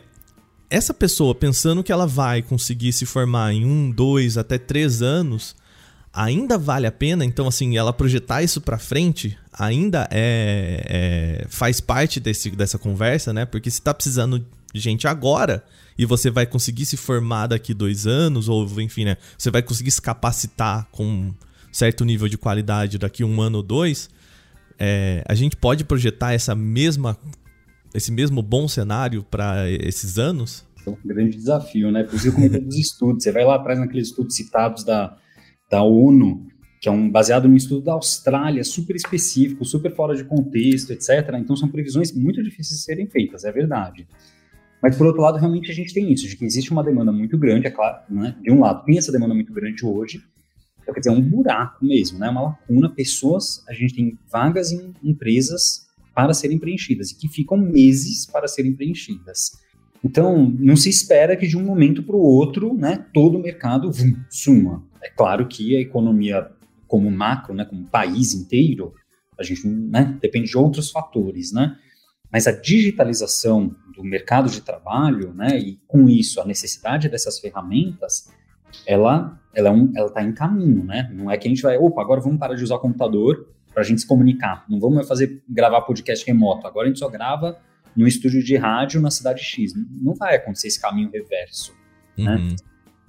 essa pessoa pensando que ela vai conseguir se formar em um, dois, até três anos, ainda vale a pena. Então, assim, ela projetar isso para frente ainda é, é, faz parte desse, dessa conversa, né? Porque se tá precisando gente agora e você vai conseguir se formar daqui dois anos, ou enfim, né? Você vai conseguir se capacitar com um certo nível de qualidade daqui um ano ou dois. É, a gente pode projetar essa mesma esse mesmo bom cenário para esses anos? É um grande desafio, né? Por isso eu comentei dos estudos. Você vai lá atrás naqueles estudos citados da, da ONU, que é um baseado num estudo da Austrália, super específico, super fora de contexto, etc. Então são previsões muito difíceis de serem feitas, é verdade. Mas por outro lado, realmente a gente tem isso, de que existe uma demanda muito grande, é claro, né? De um lado, tem essa demanda muito grande hoje, então, quer dizer, é um buraco mesmo, né? Uma lacuna, pessoas, a gente tem vagas em empresas para serem preenchidas e que ficam meses para serem preenchidas. Então, não se espera que de um momento para o outro, né, todo o mercado vum, suma. É claro que a economia como macro, né, como país inteiro, a gente né, depende de outros fatores, né? Mas a digitalização do mercado de trabalho, né, e com isso a necessidade dessas ferramentas, ela ela é um, está em caminho, né? Não é que a gente vai, opa, agora vamos parar de usar o computador para a gente se comunicar. Não vamos fazer gravar podcast remoto. Agora a gente só grava no estúdio de rádio na cidade X. Não vai acontecer esse caminho reverso. Né? Uhum. Né?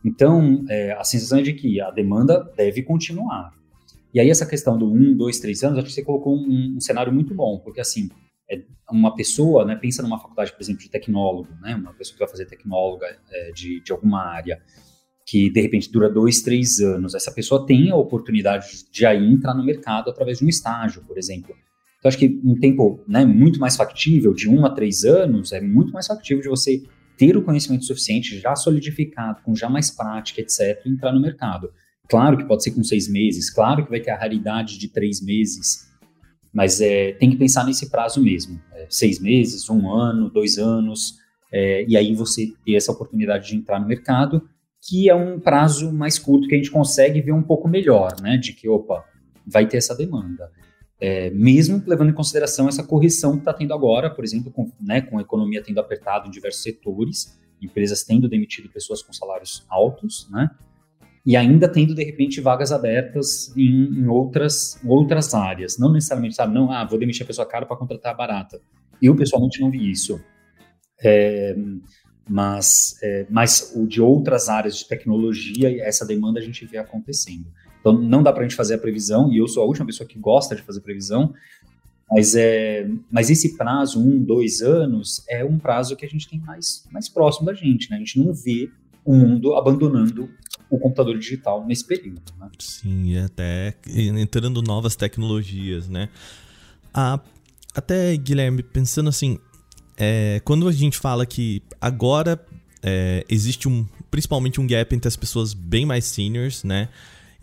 Então, é, a sensação é de que a demanda deve continuar. E aí, essa questão do um, dois, três anos, acho que você colocou um, um cenário muito bom, porque assim, é uma pessoa, né, pensa numa faculdade, por exemplo, de tecnólogo, né, uma pessoa que vai fazer tecnóloga é, de, de alguma área, que de repente dura dois, três anos, essa pessoa tem a oportunidade de aí entrar no mercado através de um estágio, por exemplo. Então, acho que um tempo né, muito mais factível, de um a três anos, é muito mais factível de você ter o conhecimento suficiente, já solidificado, com já mais prática, etc., e entrar no mercado. Claro que pode ser com seis meses, claro que vai ter a raridade de três meses, mas é, tem que pensar nesse prazo mesmo. É, seis meses, um ano, dois anos, é, e aí você ter essa oportunidade de entrar no mercado que é um prazo mais curto que a gente consegue ver um pouco melhor, né? De que, opa, vai ter essa demanda. É, mesmo levando em consideração essa correção que está tendo agora, por exemplo, com, né, com a economia tendo apertado em diversos setores, empresas tendo demitido pessoas com salários altos, né? E ainda tendo, de repente, vagas abertas em, em outras, outras áreas. Não necessariamente, sabe, não, ah, vou demitir a pessoa cara para contratar a barata. Eu, pessoalmente, não vi isso. É, mas, é, mas o de outras áreas de tecnologia, essa demanda a gente vê acontecendo. Então, não dá para a gente fazer a previsão, e eu sou a última pessoa que gosta de fazer previsão, mas, é, mas esse prazo, um, dois anos, é um prazo que a gente tem mais, mais próximo da gente, né? A gente não vê o mundo abandonando o computador digital nesse período. Né? Sim, e até entrando novas tecnologias, né? Ah, até, Guilherme, pensando assim, é, quando a gente fala que agora é, existe um, principalmente um gap entre as pessoas bem mais seniors, né?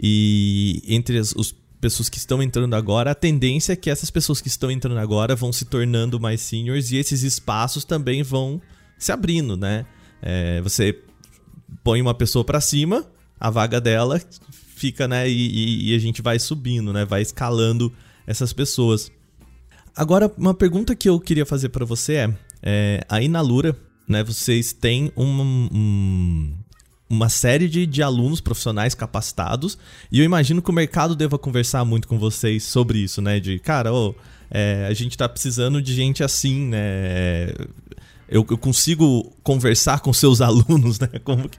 E entre as os pessoas que estão entrando agora, a tendência é que essas pessoas que estão entrando agora vão se tornando mais seniors e esses espaços também vão se abrindo, né? É, você põe uma pessoa para cima, a vaga dela fica, né? E, e, a gente vai subindo, né? Vai escalando essas pessoas. Agora, uma pergunta que eu queria fazer para você é, é, aí na Lura, né, vocês têm um, um, uma série de, de alunos profissionais capacitados e eu imagino que o mercado deva conversar muito com vocês sobre isso, né? De, cara, oh, é, a gente tá precisando de gente assim, né? Eu, eu, consigo conversar com seus alunos, né? Como que,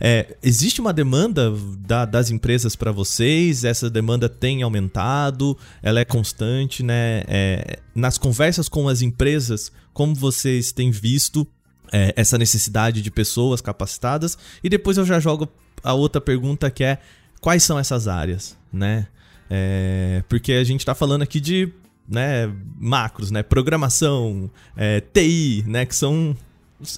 é, existe uma demanda da, das empresas para vocês? Essa demanda tem aumentado? Ela é constante, né? É, nas conversas com as empresas, como vocês têm visto é, essa necessidade de pessoas capacitadas? E depois eu já jogo a outra pergunta que é quais são essas áreas, né? É, porque a gente está falando aqui de né, macros, né, programação, é, TI, né, que são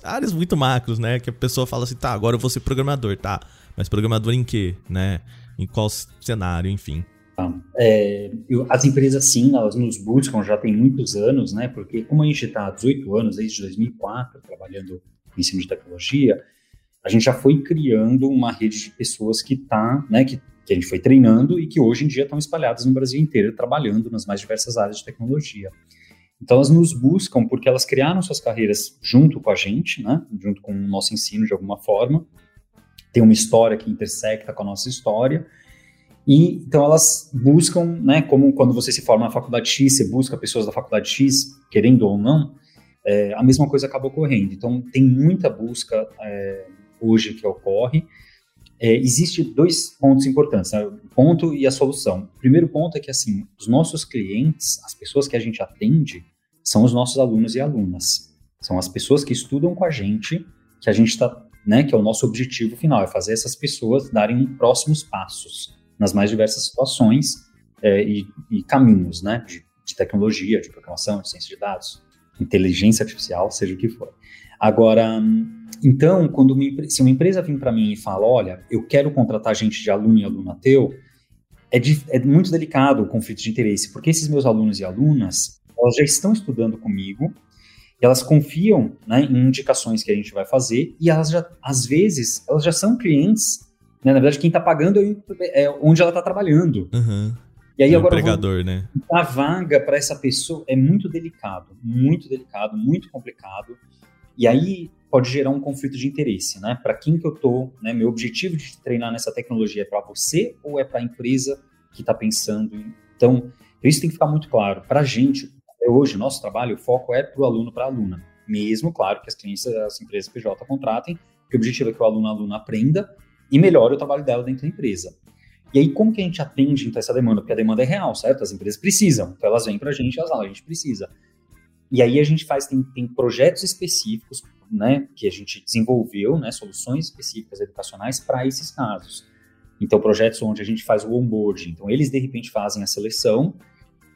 áreas muito macros, né, que a pessoa fala assim, tá, agora eu vou ser programador, tá, mas programador em quê, né, em qual cenário, enfim. Tá. É, as empresas sim, elas nos buscam já tem muitos anos, né, porque como a gente está há 18 anos, desde 2004, trabalhando ensino de tecnologia, a gente já foi criando uma rede de pessoas que tá, né, que, que a gente foi treinando e que hoje em dia estão espalhadas no Brasil inteiro, trabalhando nas mais diversas áreas de tecnologia. Então elas nos buscam porque elas criaram suas carreiras junto com a gente, né, junto com o nosso ensino de alguma forma, tem uma história que intersecta com a nossa história, e então elas buscam, né, como quando você se forma na faculdade X, você busca pessoas da faculdade X, querendo ou não, é, a mesma coisa acaba ocorrendo. Então tem muita busca é, hoje que ocorre. É, existe dois pontos importantes, né, o ponto e a solução. O primeiro ponto é que assim, os nossos clientes, as pessoas que a gente atende, são os nossos alunos e alunas. São as pessoas que estudam com a gente, que a gente está, né, que é o nosso objetivo final, é fazer essas pessoas darem próximos passos nas mais diversas situações é, e, e, caminhos, né, de, de, tecnologia, de programação, de ciência de dados, inteligência artificial, seja o que for. Agora, então, quando uma, se uma empresa vem para mim e fala, olha, eu quero contratar gente de aluno e aluna teu, é, de, é muito delicado o conflito de interesse, porque esses meus alunos e alunas, elas já estão estudando comigo, elas confiam né, em indicações que a gente vai fazer e elas já, às vezes, elas já são clientes né? Na verdade, quem está pagando é, é onde ela está trabalhando. Uhum. E aí é agora empregador, né? A vaga para essa pessoa é muito delicado, muito delicado, muito complicado. E aí pode gerar um conflito de interesse, né? Para quem que eu tô, né? Meu objetivo de treinar nessa tecnologia é para você ou é para a empresa que está pensando? Em... Então, isso tem que ficar muito claro. Para a gente, hoje, nosso trabalho, o foco é para o aluno, para a aluna. Mesmo, claro, que as clientes, as empresas PJ contratem, que o objetivo é que o aluno, a aluna aprenda e melhore o trabalho dela dentro da empresa. E aí, como que a gente atende então essa demanda? Porque a demanda é real, certo? As empresas precisam. Então, elas vêm para a gente e elas falam, a gente precisa. E aí, a gente faz, tem, tem projetos específicos, né, que a gente desenvolveu, né, soluções específicas educacionais para esses casos. Então, projetos onde a gente faz o onboarding. Então, eles, de repente, fazem a seleção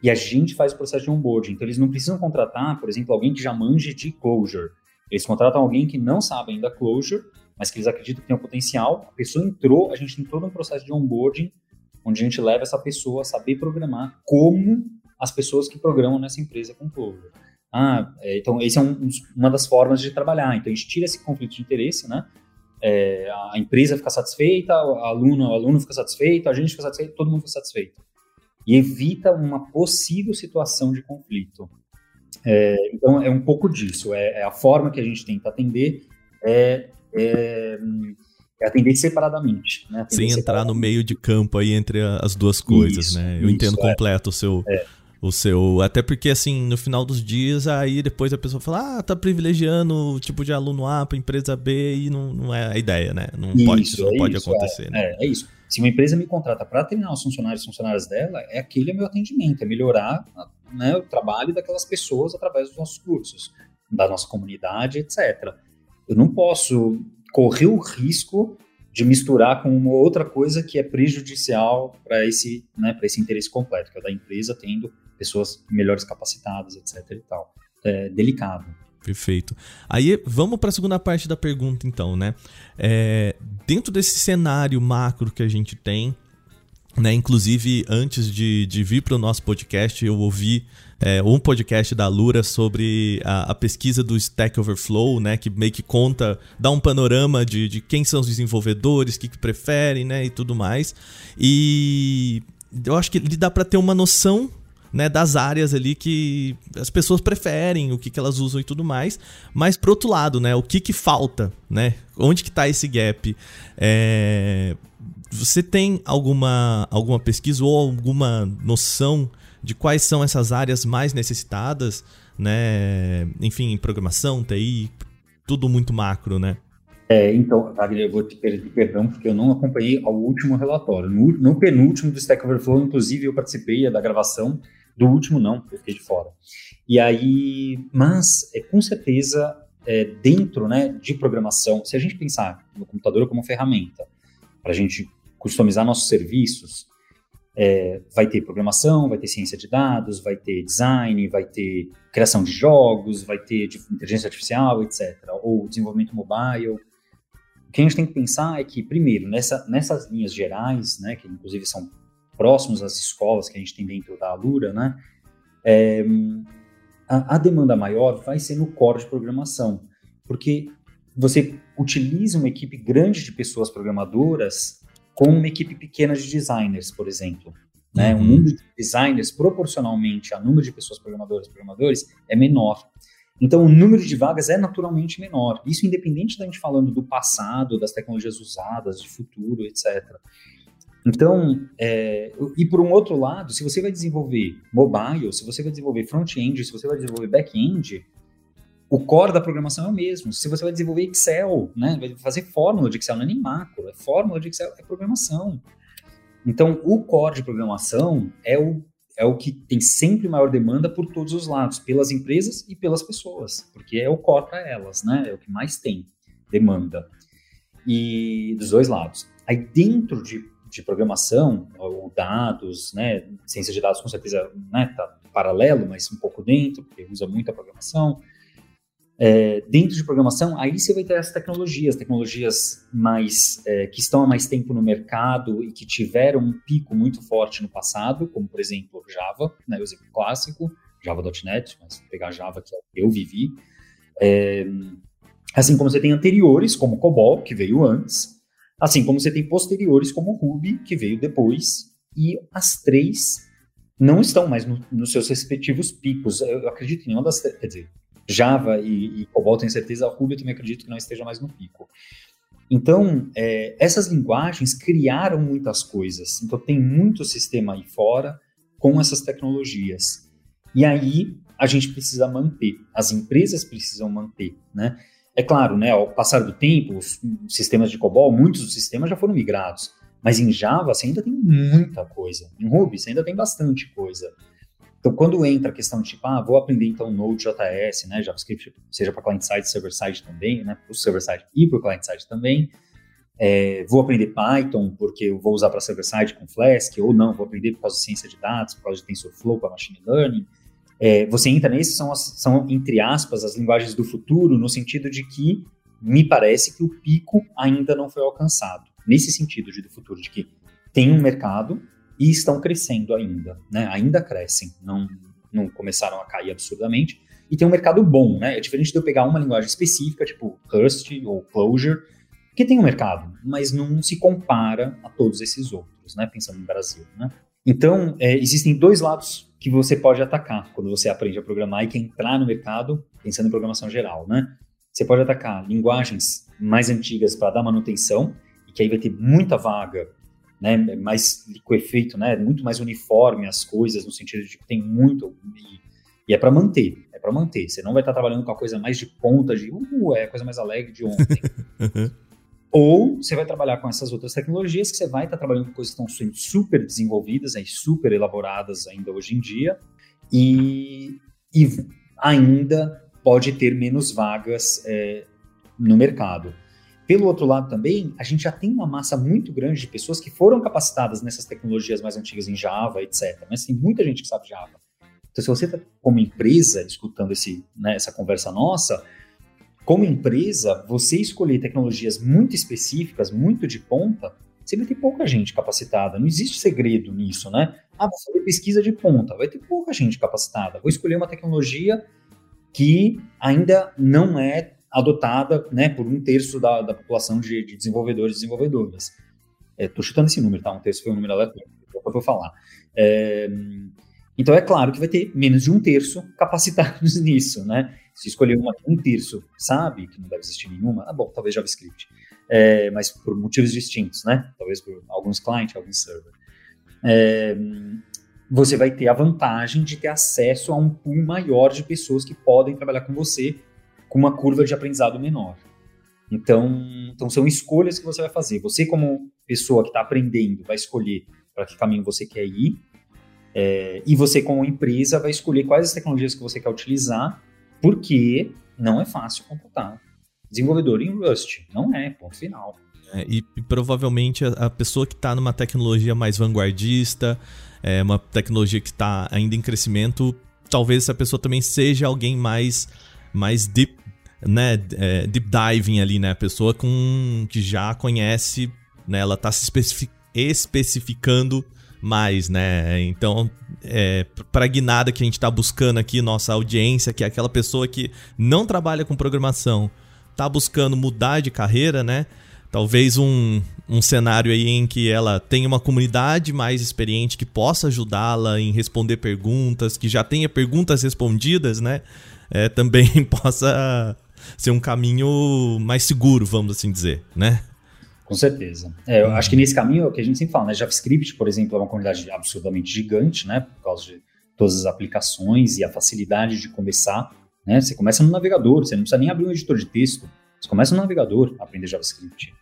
e a gente faz o processo de onboarding. Então, eles não precisam contratar, por exemplo, alguém que já manje de closure. Eles contratam alguém que não sabe ainda closure mas que eles acreditam que tem um potencial. A pessoa entrou, a gente tem todo um processo de onboarding, onde a gente leva essa pessoa a saber programar como as pessoas que programam nessa empresa com Clover. Ah, é, então, essa é um, uma das formas de trabalhar. Então, a gente tira esse conflito de interesse, né? É, a empresa fica satisfeita, o aluno, o aluno fica satisfeito, a gente fica satisfeito, todo mundo fica satisfeito. E evita uma possível situação de conflito. É, então, é um pouco disso. É, é, a forma que a gente tenta atender é é, é atender separadamente. Né? Atender Sem entrar no meio de campo aí entre as duas coisas, isso, né? Eu isso, entendo completo o seu. É. O seu. Até porque, assim, no final dos dias, aí depois a pessoa fala, ah, tá privilegiando o tipo de aluno A para empresa B e não, não é a ideia, né? Não isso, pode, isso não é pode acontecer. Né? É, é isso. Se uma empresa me contrata para treinar os funcionários e funcionárias dela, é aquele é meu atendimento, é melhorar né, o trabalho daquelas pessoas através dos nossos cursos, da nossa comunidade, etc. Eu não posso correr o risco de misturar com uma outra coisa que é prejudicial para esse, né, esse interesse completo, que é da empresa tendo pessoas melhores capacitadas, etc. e tal. É delicado. Perfeito. Aí vamos para a segunda parte da pergunta, então, né? É, dentro desse cenário macro que a gente tem, né? Inclusive, antes de, de vir para o nosso podcast, eu ouvi é, um podcast da Lura sobre a, a, pesquisa do Stack Overflow, né? Que meio que conta, dá um panorama de, de quem são os desenvolvedores, o que, que preferem, né? E tudo mais. E eu acho que ele dá para ter uma noção né, das áreas ali que as pessoas preferem, o que, que elas usam e tudo mais. Mas pro outro lado, né, o que que falta, né? Onde que tá esse gap? É, você tem alguma, alguma pesquisa ou alguma noção de quais são essas áreas mais necessitadas, né? Enfim, programação, TI, tudo muito macro, né? É, então, Wagner, eu vou te pedir perdão porque eu não acompanhei ao último relatório. No, no, penúltimo do Stack Overflow, inclusive, eu participei da gravação. Do último, não, eu fiquei de fora. E aí, mas, é, com certeza, é, dentro né, de programação, se a gente pensar no computador como ferramenta, para a gente customizar nossos serviços, é, vai ter programação, vai ter ciência de dados, vai ter design, vai ter criação de jogos, vai ter inteligência artificial, etc. Ou desenvolvimento mobile. O que a gente tem que pensar é que, primeiro, nessa, nessas linhas gerais, né, que inclusive são próximos às escolas que a gente tem dentro da Alura, né, é, a, a demanda maior vai ser no core de programação, porque você utiliza uma equipe grande de pessoas programadoras com uma equipe pequena de designers, por exemplo. Né? Uhum. O número de designers, proporcionalmente ao número de pessoas programadoras e programadores, é menor. Então, o número de vagas é naturalmente menor. Isso independente da gente falando do passado, das tecnologias usadas, de futuro, etc. Então, é, e por um outro lado, se você vai desenvolver mobile, se você vai desenvolver front-end, se você vai desenvolver back-end, o core da programação é o mesmo. Se você vai desenvolver Excel, né, vai fazer fórmula de Excel, não é nem macro, é fórmula de Excel, é programação. Então, o core de programação é o, é o que tem sempre maior demanda por todos os lados, pelas empresas e pelas pessoas, porque é o core para elas, né? É o que mais tem demanda. E dos dois lados. Aí dentro de, de programação, ou dados, né? Ciência de dados com certeza né, tá paralelo, mas um pouco dentro, porque usa muito a programação é, dentro de programação, aí você vai ter as tecnologias, tecnologias mais é, que estão há mais tempo no mercado e que tiveram um pico muito forte no passado, como por exemplo Java, né, o exemplo clássico, Java.NET, mas pegar Java que é eu vivi. É, assim como você tem anteriores, como COBOL, que veio antes, assim como você tem posteriores, como Ruby, que veio depois, e as três não estão mais no, nos seus respectivos picos. Eu, eu acredito em nenhuma das, quer dizer, Java e, e Cobol, tenho certeza, Ruby eu também acredito que não esteja mais no pico. Então, é, essas linguagens criaram muitas coisas. Então, tem muito sistema aí fora com essas tecnologias. E aí, a gente precisa manter, as empresas precisam manter, né? É claro, né, ao passar do tempo, os sistemas de COBOL, muitos dos sistemas já foram migrados, mas em Java você ainda tem muita coisa. Em Ruby você ainda tem bastante coisa. Então, quando entra a questão de tipo, ah, vou aprender então Node.js, né, JavaScript, seja para client-side, server-side também, né, para o server-side e para o client-side também, é, vou aprender Python porque eu vou usar para server-side com Flask, ou não, vou aprender por causa de ciência de dados, por causa de TensorFlow para machine learning. É, você entra nesses, são, são, entre aspas, as linguagens do futuro, no sentido de que me parece que o pico ainda não foi alcançado. Nesse sentido de do futuro, de que tem um mercado, e estão crescendo ainda, né? Ainda crescem, não, não começaram a cair absurdamente. E tem um mercado bom, né? É diferente de eu pegar uma linguagem específica, tipo Rust ou Clojure, que tem um mercado, mas não se compara a todos esses outros, né? Pensando no Brasil, né? Então, é, existem dois lados que você pode atacar quando você aprende a programar e quer entrar no mercado pensando em programação geral, né? Você pode atacar linguagens mais antigas para dar manutenção, e que aí vai ter muita vaga né, é mais liquefeito, né, muito mais uniforme as coisas, no sentido de que tem muito, e, e é para manter, é para manter. Você não vai estar trabalhando com a coisa mais de ponta, de, uh, é a coisa mais alegre de ontem. Ou você vai trabalhar com essas outras tecnologias que você vai estar trabalhando com coisas que estão sendo super desenvolvidas, né, super elaboradas ainda hoje em dia, e, e ainda pode ter menos vagas é, no mercado. Pelo outro lado também, a gente já tem uma massa muito grande de pessoas que foram capacitadas nessas tecnologias mais antigas em Java, etc. Mas tem muita gente que sabe Java. Então, se você está como empresa escutando esse, né, essa conversa nossa, como empresa, você escolher tecnologias muito específicas, muito de ponta, você vai ter pouca gente capacitada. Não existe segredo nisso, né? Ah, vou fazer pesquisa de ponta, vai ter pouca gente capacitada. Vou escolher uma tecnologia que ainda não é adotada né, por um terço da, da população de, de, desenvolvedores e desenvolvedoras. Estou é, chutando esse número, tá? Um terço foi um número aleatório, eu vou falar. É, então é claro que vai ter menos de um terço capacitados nisso, né? Se escolher uma, um terço sabe que não deve existir nenhuma, ah, bom, talvez JavaScript, é, mas por motivos distintos, né? Talvez por alguns clientes, alguns server. É, você vai ter a vantagem de ter acesso a um pool maior de pessoas que podem trabalhar com você com uma curva de aprendizado menor. Então, então são escolhas que você vai fazer. Você, como pessoa que está aprendendo, vai escolher para que caminho você quer ir. É, e você, como empresa, vai escolher quais as tecnologias que você quer utilizar, porque não é fácil computar. Desenvolvedor em Rust, não é, ponto final. É, e, provavelmente a, a pessoa que está numa tecnologia mais vanguardista, é, uma tecnologia que está ainda em crescimento, talvez essa pessoa também seja alguém mais mais deep, né, é, deep diving ali, né? A pessoa com que já conhece, né? Ela tá se especific, especificando mais, né? Então, é, para a guinada que a gente tá buscando aqui, nossa audiência, que é aquela pessoa que não trabalha com programação, tá buscando mudar de carreira, né? Talvez um, um cenário aí em que ela tenha uma comunidade mais experiente que possa ajudá-la em responder perguntas, que já tenha perguntas respondidas, né? É, também possa ser um caminho mais seguro, vamos assim dizer, né? Com certeza. É, eu acho que nesse caminho é o que a gente sempre fala, né? JavaScript, por exemplo, é uma comunidade absurdamente gigante, né? Por causa de todas as aplicações e a facilidade de começar. Né? Você começa no navegador, você não precisa nem abrir um editor de texto. Você começa no navegador a aprender JavaScript.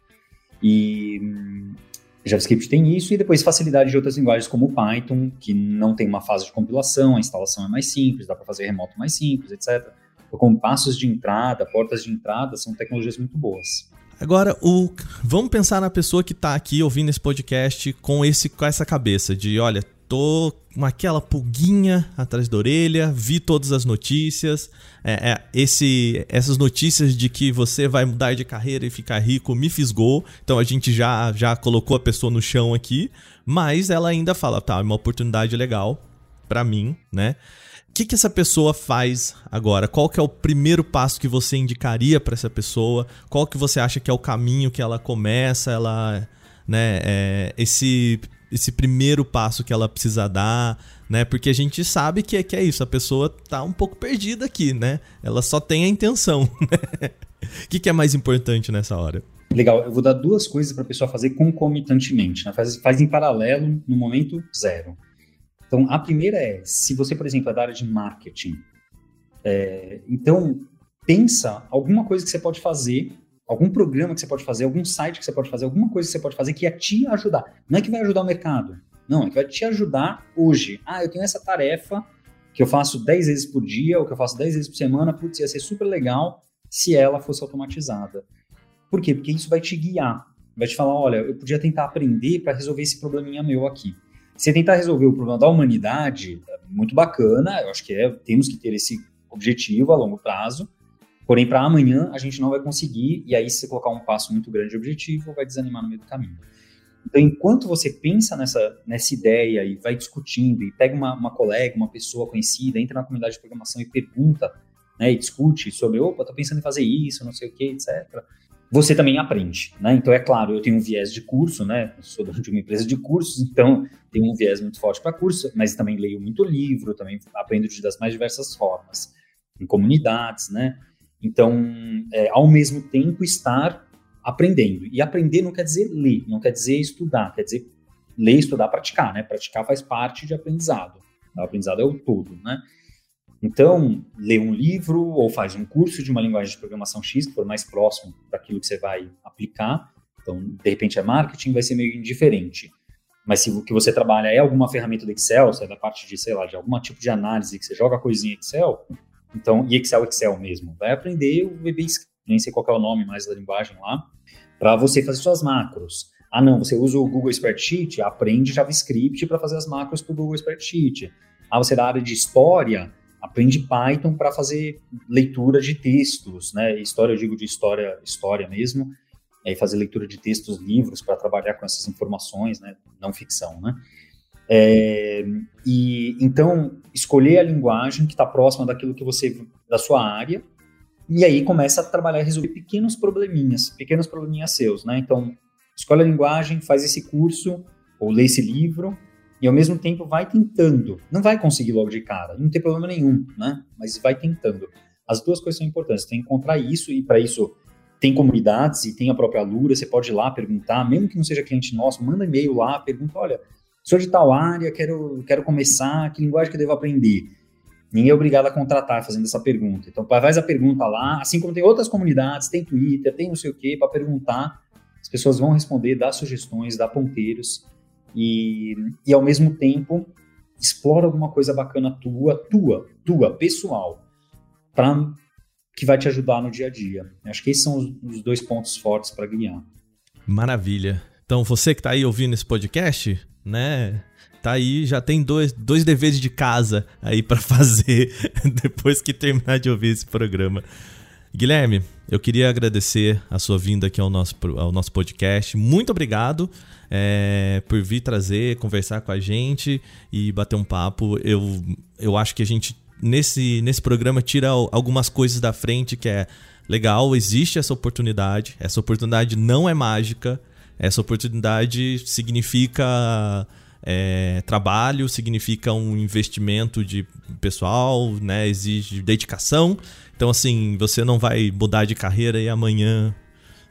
E hum, JavaScript tem isso, e depois facilidade de outras linguagens como o Python, que não tem uma fase de compilação, a instalação é mais simples, dá para fazer remoto mais simples, etc. Então, como passos de entrada, portas de entrada, são tecnologias muito boas. Agora, o, vamos pensar na pessoa que está aqui ouvindo esse podcast com, esse, com essa cabeça de, olha, tô com aquela pulguinha atrás da orelha, vi todas as notícias, é, é, esse, essas notícias de que você vai mudar de carreira e ficar rico me fisgou, então a gente já, já colocou a pessoa no chão aqui, mas ela ainda fala, tá, é uma oportunidade legal para mim, né? Que, que essa pessoa faz agora? Qual que é o primeiro passo que você indicaria para essa pessoa? Qual que você acha que é o caminho que ela começa? Ela, né? É, esse esse primeiro passo que ela precisa dar, né? Porque a gente sabe que é, que é isso, a pessoa tá um pouco perdida aqui, né? Ela só tem a intenção. Né? O que, que é mais importante nessa hora? Legal, eu vou dar duas coisas para a pessoa fazer concomitantemente, né? faz, faz em paralelo no momento zero. Então, a primeira é, se você, por exemplo, é da área de marketing, é, então pensa alguma coisa que você pode fazer algum programa que você pode fazer, algum site que você pode fazer, alguma coisa que você pode fazer que ia te ajudar. Não é que vai ajudar o mercado, não, é que vai te ajudar hoje. Ah, eu tenho essa tarefa que eu faço 10 vezes por dia, ou que eu faço 10 vezes por semana, putz, ia ser super legal se ela fosse automatizada. Por quê? Porque isso vai te guiar, vai te falar, olha, eu podia tentar aprender para resolver esse probleminha meu aqui. Se tentar resolver o problema da humanidade, é muito bacana, eu acho que é, temos que ter esse objetivo a longo prazo, Porém, para amanhã a gente não vai conseguir, e aí se você colocar um passo muito grande de objetivo, vai desanimar no meio do caminho. Então, enquanto você pensa nessa, nessa ideia e vai discutindo, e pega uma, uma colega, uma pessoa conhecida, entra na comunidade de programação e pergunta, né, e discute sobre, opa, tô pensando em fazer isso, não sei o que, etc. Você também aprende, né? Então, é claro, eu tenho um viés de curso, né? Eu sou dono de uma empresa de cursos, então tenho um viés muito forte para curso, mas também leio muito livro, também aprendo de das mais diversas formas, em comunidades, né? Então, é, ao mesmo tempo, estar aprendendo. E aprender não quer dizer ler, não quer dizer estudar, quer dizer ler, estudar, praticar, né? Praticar faz parte de aprendizado. O aprendizado é o todo, né? Então, lê um livro ou faz um curso de uma linguagem de programação X, que for mais próximo daquilo que você vai aplicar. Então, de repente é marketing, vai ser meio indiferente. Mas se o que você trabalha é alguma ferramenta do Excel, se é da parte de, sei lá, de algum tipo de análise que você joga coisinha em Excel, então, e Excel, Excel mesmo. Vai aprender o VBScript, nem sei qual é o nome mais da linguagem lá, para você fazer suas macros. Ah, não, você usa o Google Spreadsheet, aprende JavaScript para fazer as macros para o Google Spreadsheet. Ah, você é da área de história, aprende Python para fazer leitura de textos, né? História, eu digo de história, história mesmo, e fazer leitura de textos, livros para trabalhar com essas informações, né? Não ficção, né? É, e então escolher a linguagem que está próxima daquilo que você da sua área e aí começa a trabalhar resolver pequenos probleminhas, pequenos probleminhas seus, né? Então escolhe a linguagem, faz esse curso ou lê esse livro e ao mesmo tempo vai tentando. Não vai conseguir logo de cara, não tem problema nenhum, né? Mas vai tentando. As duas coisas são importantes. Tem que encontrar isso e para isso tem comunidades e tem a própria Lura. Você pode ir lá perguntar, mesmo que não seja cliente nosso, manda e-mail lá, pergunta, olha sou de tal área, quero, quero começar, que linguagem que eu devo aprender? Ninguém é obrigado a contratar fazendo essa pergunta. Então, faz a pergunta lá, assim como tem outras comunidades, tem Twitter, tem não sei o quê, para perguntar, as pessoas vão responder, dar sugestões, dar ponteiros, e, e ao mesmo tempo, explora alguma coisa bacana tua, tua, tua, pessoal, para que vai te ajudar no dia a dia. Acho que esses são os, os dois pontos fortes para ganhar. Maravilha. Então, você que está aí ouvindo esse podcast, né? Tá aí, já tem dois, dois deveres de casa aí para fazer depois que terminar de ouvir esse programa. Guilherme, eu queria agradecer a sua vinda aqui ao nosso, ao nosso podcast. Muito obrigado é, por vir trazer, conversar com a gente e bater um papo. Eu, eu acho que a gente, nesse, nesse programa, tira algumas coisas da frente, que é legal, existe essa oportunidade. Essa oportunidade não é mágica. Essa oportunidade significa é, trabalho, significa um investimento de pessoal, né? Exige dedicação. Então, assim, você não vai mudar de carreira e amanhã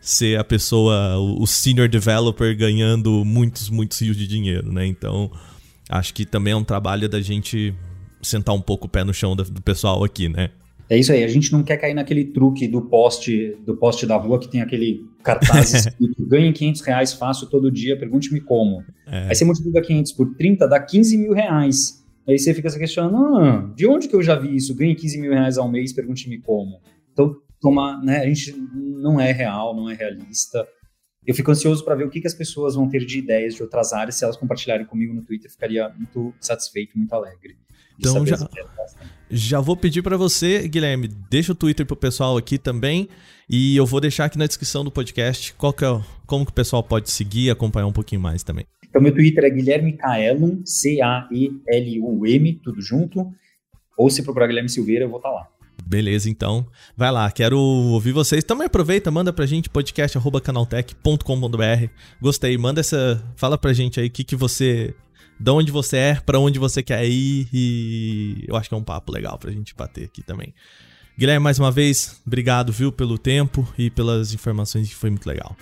ser a pessoa, o senior developer ganhando muitos, muitos rios de dinheiro, né? Então, acho que também é um trabalho da gente sentar um pouco o pé no chão do pessoal aqui, né? É isso aí, a gente não quer cair naquele truque do poste do poste da rua que tem aquele cartaz escrito ganhe 500 reais fácil todo dia, pergunte-me como. É. Aí você multiplica 500 por 30, dá 15 mil reais. Aí você fica se questionando, ah, de onde que eu já vi isso? Ganhe 15 mil reais ao mês, pergunte-me como. Então, tomar, né, a gente não é real, não é realista. Eu fico ansioso para ver o que, que as pessoas vão ter de ideias de outras áreas. Se elas compartilharem comigo no Twitter, ficaria muito satisfeito, muito alegre. Então já, já vou pedir para você, Guilherme, deixa o Twitter pro pessoal aqui também. E eu vou deixar aqui na descrição do podcast qual que é, como que o pessoal pode seguir e acompanhar um pouquinho mais também. Então, meu Twitter é Guilherme Caelum, C-A-E-L-U-M, tudo junto. Ou se procurar Guilherme Silveira, eu vou estar tá lá. Beleza, então. Vai lá, quero ouvir vocês. Também aproveita, manda pra gente podcast@canaltech.com.br. Gostei, manda essa, fala pra gente aí o que que você de onde você é, para onde você quer ir e eu acho que é um papo legal pra gente bater aqui também. Guilherme, mais uma vez, obrigado, viu, pelo tempo e pelas informações que foi muito legal.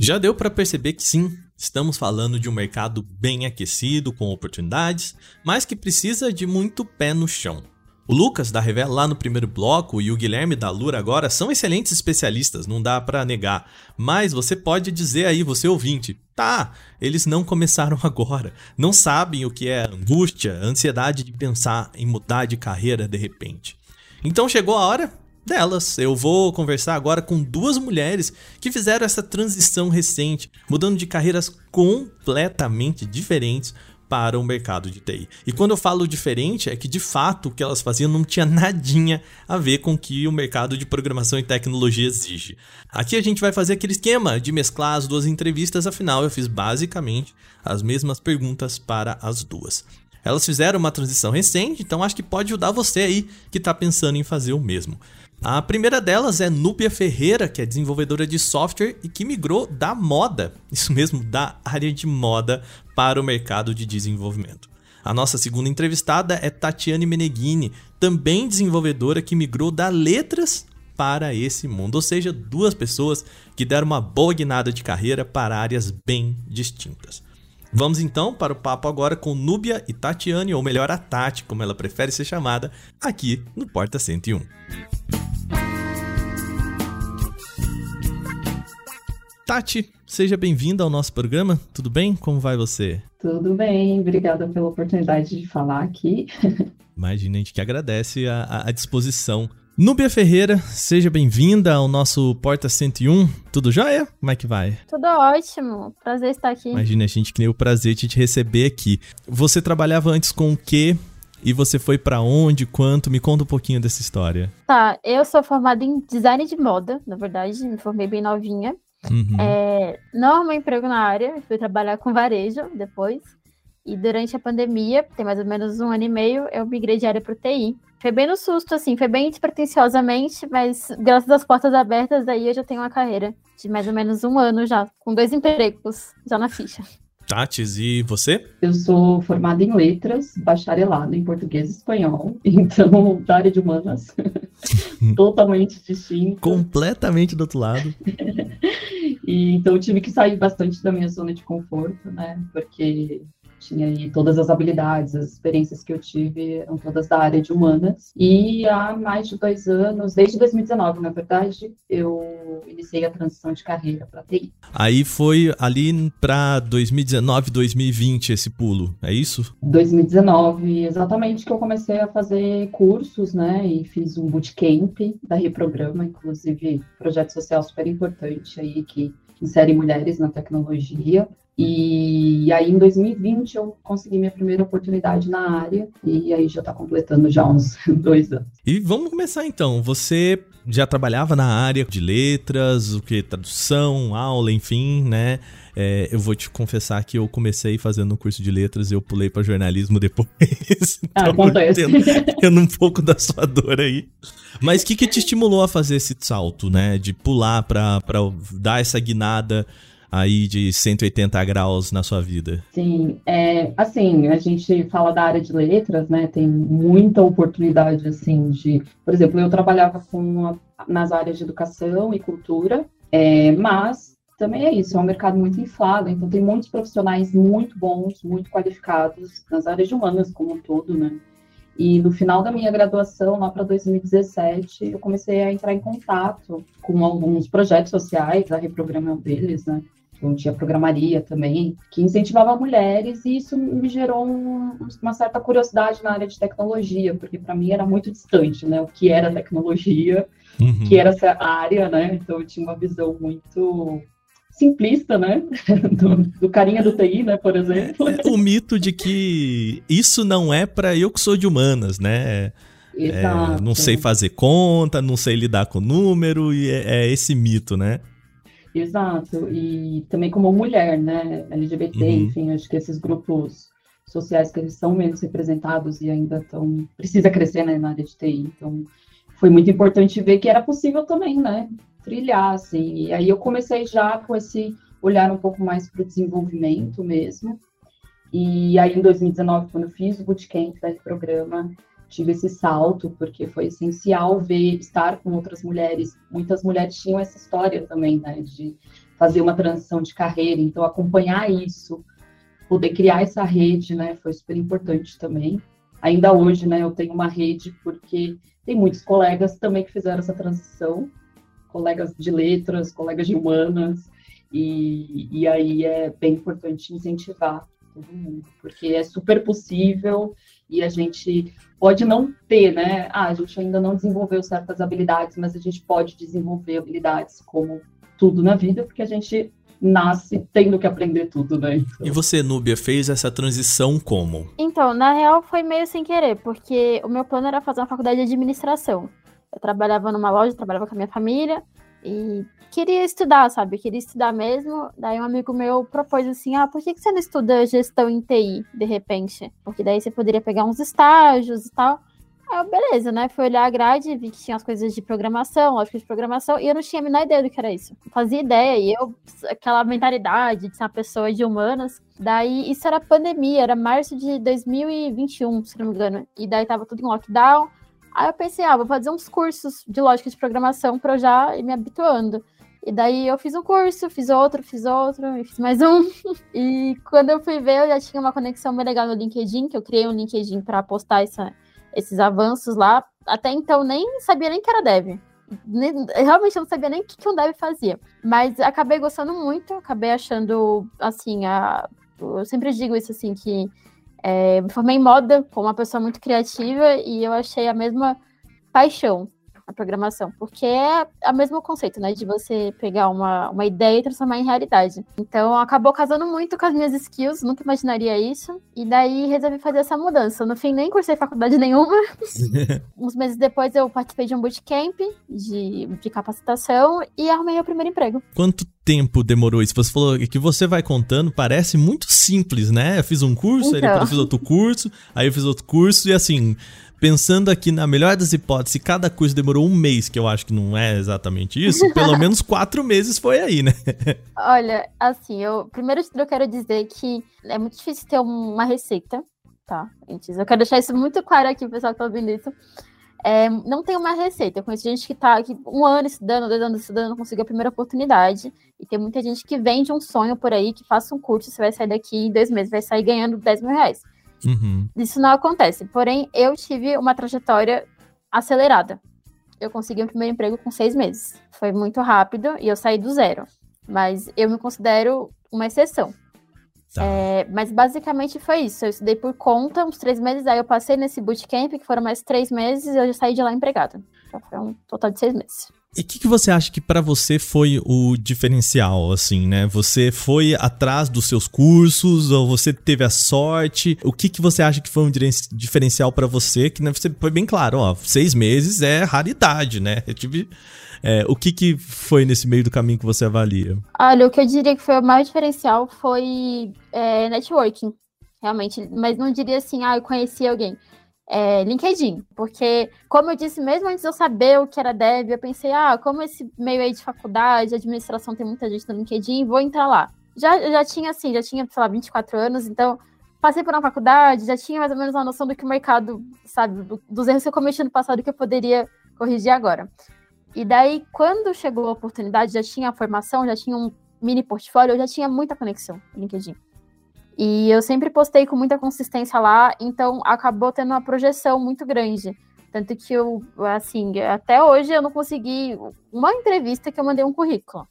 Já deu para perceber que sim, estamos falando de um mercado bem aquecido, com oportunidades, mas que precisa de muito pé no chão. O Lucas da Revela lá no primeiro bloco e o Guilherme da Lura agora são excelentes especialistas, não dá para negar. Mas você pode dizer aí, você ouvinte, tá, eles não começaram agora, não sabem o que é angústia, ansiedade de pensar em mudar de carreira de repente. Então chegou a hora delas. Eu vou conversar agora com duas mulheres que fizeram essa transição recente, mudando de carreiras completamente diferentes para o mercado de TI. E quando eu falo diferente, é que de fato o que elas faziam não tinha nadinha a ver com o que o mercado de programação e tecnologia exige. Aqui a gente vai fazer aquele esquema de mesclar as duas entrevistas, afinal eu fiz basicamente as mesmas perguntas para as duas. Elas fizeram uma transição recente, então acho que pode ajudar você aí que está pensando em fazer o mesmo. A primeira delas é Núbia Ferreira, que é desenvolvedora de software e que migrou da moda, isso mesmo, da área de moda, para o mercado de desenvolvimento. A nossa segunda entrevistada é Tatiane Meneghini, também desenvolvedora que migrou da letras para esse mundo, ou seja, duas pessoas que deram uma boa guinada de carreira para áreas bem distintas. Vamos então para o papo agora com Núbia e Tatiane, ou melhor, a Tati, como ela prefere ser chamada, aqui no Porta 101. Tati, seja bem-vinda ao nosso programa. Tudo bem? Como vai você? Tudo bem, obrigada pela oportunidade de falar aqui. Imagina, a gente que agradece a, a disposição. Núbia Ferreira, seja bem-vinda ao nosso Porta 101. Tudo jóia? Como é que vai? Tudo ótimo. Prazer estar aqui. Imagina, a gente que nem o prazer de te receber aqui. Você trabalhava antes com o quê? E você foi para onde, quanto? Me conta um pouquinho dessa história. Tá, eu sou formada em design de moda, na verdade, me formei bem novinha. Uhum. É, não arrumei emprego na área, fui trabalhar com varejo depois. E durante a pandemia, tem mais ou menos um ano e meio, eu migrei de área para TI. Foi bem no susto, assim, foi bem despretensiosamente, mas graças às portas abertas, aí eu já tenho uma carreira de mais ou menos um ano já, com dois empregos já na ficha. Tatis, e você? Eu sou formada em letras, bacharelada em português e espanhol, então da área de humanas, totalmente distinta. Completamente do outro lado. e então eu tive que sair bastante da minha zona de conforto, né? Porque tinha aí todas as habilidades, as experiências que eu tive eram todas da área de humanas. E há mais de dois anos, desde 2019, na verdade, eu iniciei a transição de carreira para TI. Aí foi ali para 2019, 2020 esse pulo, é isso? 2019, exatamente, que eu comecei a fazer cursos, né? E fiz um bootcamp da Reprograma, inclusive projeto social super importante aí que insere mulheres na tecnologia. E aí, em 2020, eu consegui minha primeira oportunidade na área, e aí já está completando já uns dois anos. E vamos começar então. Você já trabalhava na área de letras, o que tradução, aula, enfim, né? É, eu vou te confessar que eu comecei fazendo um curso de letras e eu pulei para jornalismo depois. Ah, então, acontece. Tendo, um pouco da sua dor aí. Mas o que, que te estimulou a fazer esse salto, né? De pular para dar essa guinada aí de 180 graus na sua vida? Sim, é, assim, a gente fala da área de letras, né? Tem muita oportunidade, assim, de... Por exemplo, eu trabalhava com, nas áreas de educação e cultura, é, mas também é isso, é um mercado muito inflado, então tem muitos profissionais muito bons, muito qualificados nas áreas de humanas como um todo, né? E no final da minha graduação, lá para 2017, eu comecei a entrar em contato com alguns projetos sociais, a reprograma deles, né? Então, tinha programaria também, que incentivava mulheres, e isso me gerou um, uma certa curiosidade na área de tecnologia, porque para mim era muito distante, né? O que era tecnologia, uhum. que era essa área, né? Então, eu tinha uma visão muito simplista, né? Do, do, carinha do TI, né, por exemplo. É, o mito de que isso não é para eu que sou de humanas, né? Exato. É, não sei fazer conta, não sei lidar com número, e é, é, esse mito, né? Exato. E também como mulher, né? LGBT, uhum. enfim, acho que esses grupos sociais que eles são menos representados e ainda estão. precisa crescer né, na área de TI. Então, foi muito importante ver que era possível também, né? Trilhar, assim. E aí eu comecei já com esse olhar um pouco mais para o desenvolvimento mesmo. E aí em 2019, quando eu fiz o bootcamp desse programa, tive esse salto, porque foi essencial ver, estar com outras mulheres. Muitas mulheres tinham essa história também, né, de fazer uma transição de carreira, então acompanhar isso, poder criar essa rede, né, foi super importante também. Ainda hoje, né, eu tenho uma rede porque tem muitos colegas também que fizeram essa transição colegas de letras, colegas de humanas, e, e aí é bem importante incentivar todo mundo, porque é super possível e a gente pode não ter, né? Ah, a gente ainda não desenvolveu certas habilidades, mas a gente pode desenvolver habilidades como tudo na vida, porque a gente nasce tendo que aprender tudo, né? Então... E você, Núbia, fez essa transição como? Então, na real foi meio sem querer, porque o meu plano era fazer uma faculdade de administração. Eu trabalhava numa loja, trabalhava com a minha família e queria estudar, sabe? queria estudar mesmo. Daí um amigo meu propôs assim: ah, por que você não estuda gestão em TI de repente? Porque daí você poderia pegar uns estágios e tal. Aí eu, beleza, né? Fui olhar a grade, vi que tinha as coisas de programação, lógica de programação, e eu não tinha a menor ideia do que era isso. Não fazia ideia, e eu, aquela mentalidade de ser uma pessoa de humanas. Daí, isso era pandemia, era março de 2021, se não me engano. E daí tava tudo em lockdown. Aí eu pensei, ah, vou fazer uns cursos de lógica de programação para eu já ir me habituando. E daí eu fiz um curso, fiz outro, fiz outro, e fiz mais um. e quando eu fui ver, eu já tinha uma conexão bem legal no LinkedIn, que eu criei um LinkedIn para postar essa, esses avanços lá. Até então nem sabia nem que era dev. Nem, realmente eu não sabia nem o que, que um dev fazia. Mas acabei gostando muito, acabei achando, assim, a, eu sempre digo isso assim, que é, me formei em moda com uma pessoa muito criativa e eu achei a mesma paixão a programação, porque é o mesmo conceito, né, de você pegar uma, uma ideia e transformar em realidade. Então, acabou casando muito com as minhas skills, nunca imaginaria isso, e daí resolvi fazer essa mudança. No fim, nem cursei faculdade nenhuma. Uns meses depois, eu participei de um bootcamp de, de capacitação e arrumei o primeiro emprego. Quanto tempo demorou isso? Você falou que você vai contando, parece muito simples, né? Eu fiz um curso, então. aí depois eu fiz outro curso, aí eu fiz outro curso, e assim pensando aqui na melhor das hipóteses, cada curso demorou um mês, que eu acho que não é exatamente isso, pelo menos quatro meses foi aí, né? Olha, assim, eu primeiro eu quero dizer que é muito difícil ter uma receita, tá? Antes, eu quero deixar isso muito claro aqui, pessoal que tá ouvindo isso. É, não tem uma receita. Eu conheço gente que tá aqui um ano estudando, dois anos estudando, conseguiu a primeira oportunidade. E tem muita gente que vende um sonho por aí, que faça um curso, você vai sair daqui em dois meses, vai sair ganhando 10 mil reais. Uhum. Isso não acontece. Porém, eu tive uma trajetória acelerada. Eu consegui o um primeiro emprego com seis meses. Foi muito rápido e eu saí do zero. Mas eu me considero uma exceção. Tá. É, mas basicamente foi isso. Eu estudei por conta uns três meses, aí eu passei nesse bootcamp, que foram mais três meses, e eu já saí de lá empregada. Então foi um total de seis meses. E o que, que, você acha que para você foi o diferencial, assim, né? Você foi atrás dos seus cursos ou você teve a sorte? O que, que você acha que foi um diferencial para você? Que né, você foi bem claro, ó, seis meses é raridade, né? Eu tive é, o que, que foi nesse meio do caminho que você avalia? Olha, o que eu diria que foi o maior diferencial foi é, networking, realmente. Mas não diria assim, ah, eu conheci alguém é, LinkedIn, porque, como eu disse, mesmo antes de eu saber o que era dev, eu pensei, ah, como esse meio aí de faculdade, administração tem muita gente no LinkedIn, vou entrar lá. Já, já tinha, assim, já tinha, sei lá, 24 anos, então passei por uma faculdade, já tinha mais ou menos uma noção do que o mercado, sabe, dos erros que eu cometi no passado que eu poderia corrigir agora. E daí, quando chegou a oportunidade, já tinha a formação, já tinha um mini portfólio, eu já tinha muita conexão no LinkedIn. E eu sempre postei com muita consistência lá, então acabou tendo uma projeção muito grande. Tanto que eu, assim, até hoje eu não consegui uma entrevista que eu mandei um currículo.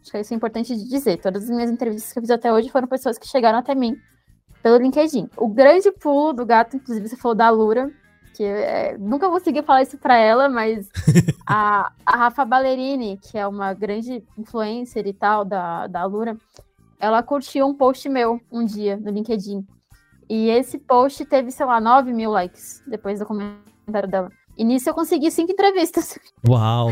Acho que isso é importante de dizer. Todas as minhas entrevistas que eu fiz até hoje foram pessoas que chegaram até mim pelo LinkedIn. O grande pulo do gato, inclusive você falou da Lura, que é, nunca consegui falar isso para ela, mas a, a Rafa Ballerini, que é uma grande influencer e tal da, da Lura, ela curtiu um post meu um dia no LinkedIn. E esse post teve, sei lá, 9 mil likes depois do comentário dela. E nisso eu consegui cinco entrevistas. Uau!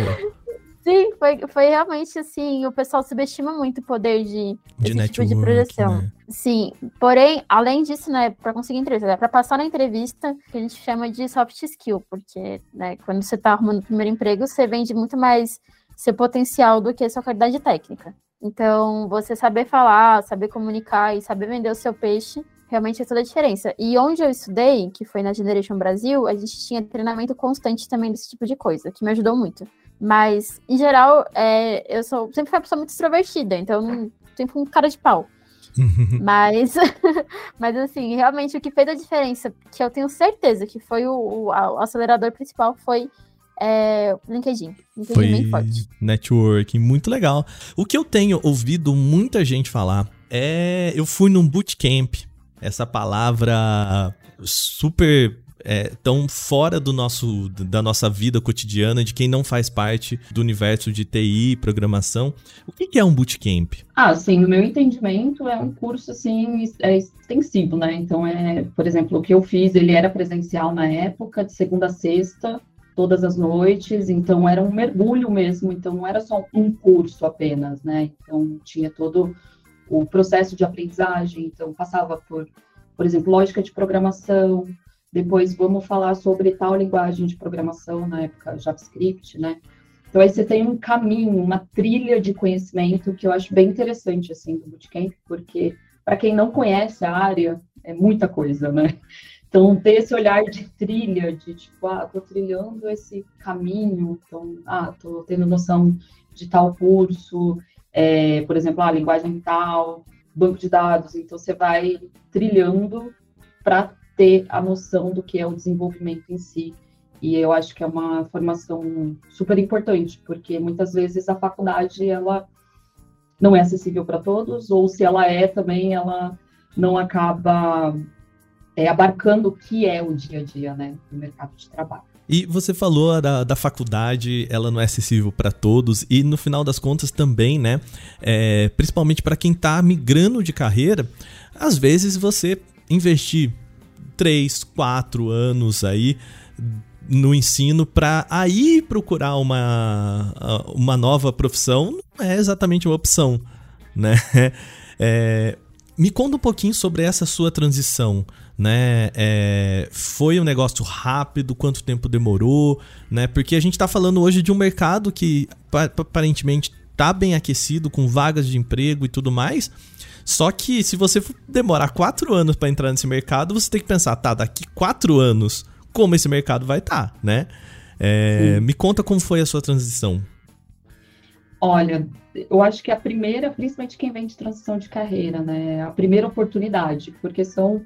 Sim, foi, foi realmente assim, o pessoal subestima muito o poder de, de network, tipo de projeção. Né? Sim, porém, além disso, né, para conseguir entrevista, é para passar na entrevista, que a gente chama de soft skill, porque, né, quando você está arrumando o primeiro emprego, você vende muito mais seu potencial do que sua qualidade técnica. Então, você saber falar, saber comunicar e saber vender o seu peixe realmente faz toda a diferença. E onde eu estudei, que foi na Generation Brasil, a gente tinha treinamento constante também desse tipo de coisa, que me ajudou muito. Mas, em geral, é, eu sou sempre fui uma pessoa muito extrovertida, então sempre fui um cara de pau. mas, mas assim, realmente o que fez a diferença, que eu tenho certeza que foi o, o, o acelerador principal, foi é, LinkedIn. LinkedIn foi bem forte. Networking, muito legal. O que eu tenho ouvido muita gente falar é. Eu fui num bootcamp. Essa palavra super é, tão fora do nosso, da nossa vida cotidiana, de quem não faz parte do universo de TI e programação. O que é um bootcamp? Ah, sim, no meu entendimento é um curso assim é extensivo, né? Então é, por exemplo, o que eu fiz, ele era presencial na época, de segunda a sexta, todas as noites, então era um mergulho mesmo, então não era só um curso apenas, né? Então tinha todo o processo de aprendizagem, então passava por, por exemplo, lógica de programação, depois vamos falar sobre tal linguagem de programação, na época JavaScript, né? Então aí você tem um caminho, uma trilha de conhecimento que eu acho bem interessante assim do bootcamp, porque para quem não conhece a área, é muita coisa, né? Então ter esse olhar de trilha, de tipo, ah, tô trilhando esse caminho, então, ah, tô tendo noção de tal curso, é, por exemplo, a ah, linguagem tal, banco de dados, então você vai trilhando para ter a noção do que é o desenvolvimento em si. E eu acho que é uma formação super importante, porque muitas vezes a faculdade ela não é acessível para todos, ou se ela é também, ela não acaba é, abarcando o que é o dia a dia né, do mercado de trabalho. E você falou da, da faculdade, ela não é acessível para todos, e no final das contas também, né? É, principalmente para quem está migrando de carreira, às vezes você investir três, quatro anos aí no ensino para aí procurar uma, uma nova profissão não é exatamente uma opção, né? É, me conta um pouquinho sobre essa sua transição, né? É, foi um negócio rápido? Quanto tempo demorou? Né? Porque a gente está falando hoje de um mercado que aparentemente está bem aquecido, com vagas de emprego e tudo mais, só que se você demorar quatro anos para entrar nesse mercado, você tem que pensar, tá, daqui quatro anos, como esse mercado vai estar, tá, né? É, me conta como foi a sua transição. Olha, eu acho que a primeira, principalmente quem vem de transição de carreira, né? A primeira oportunidade, porque são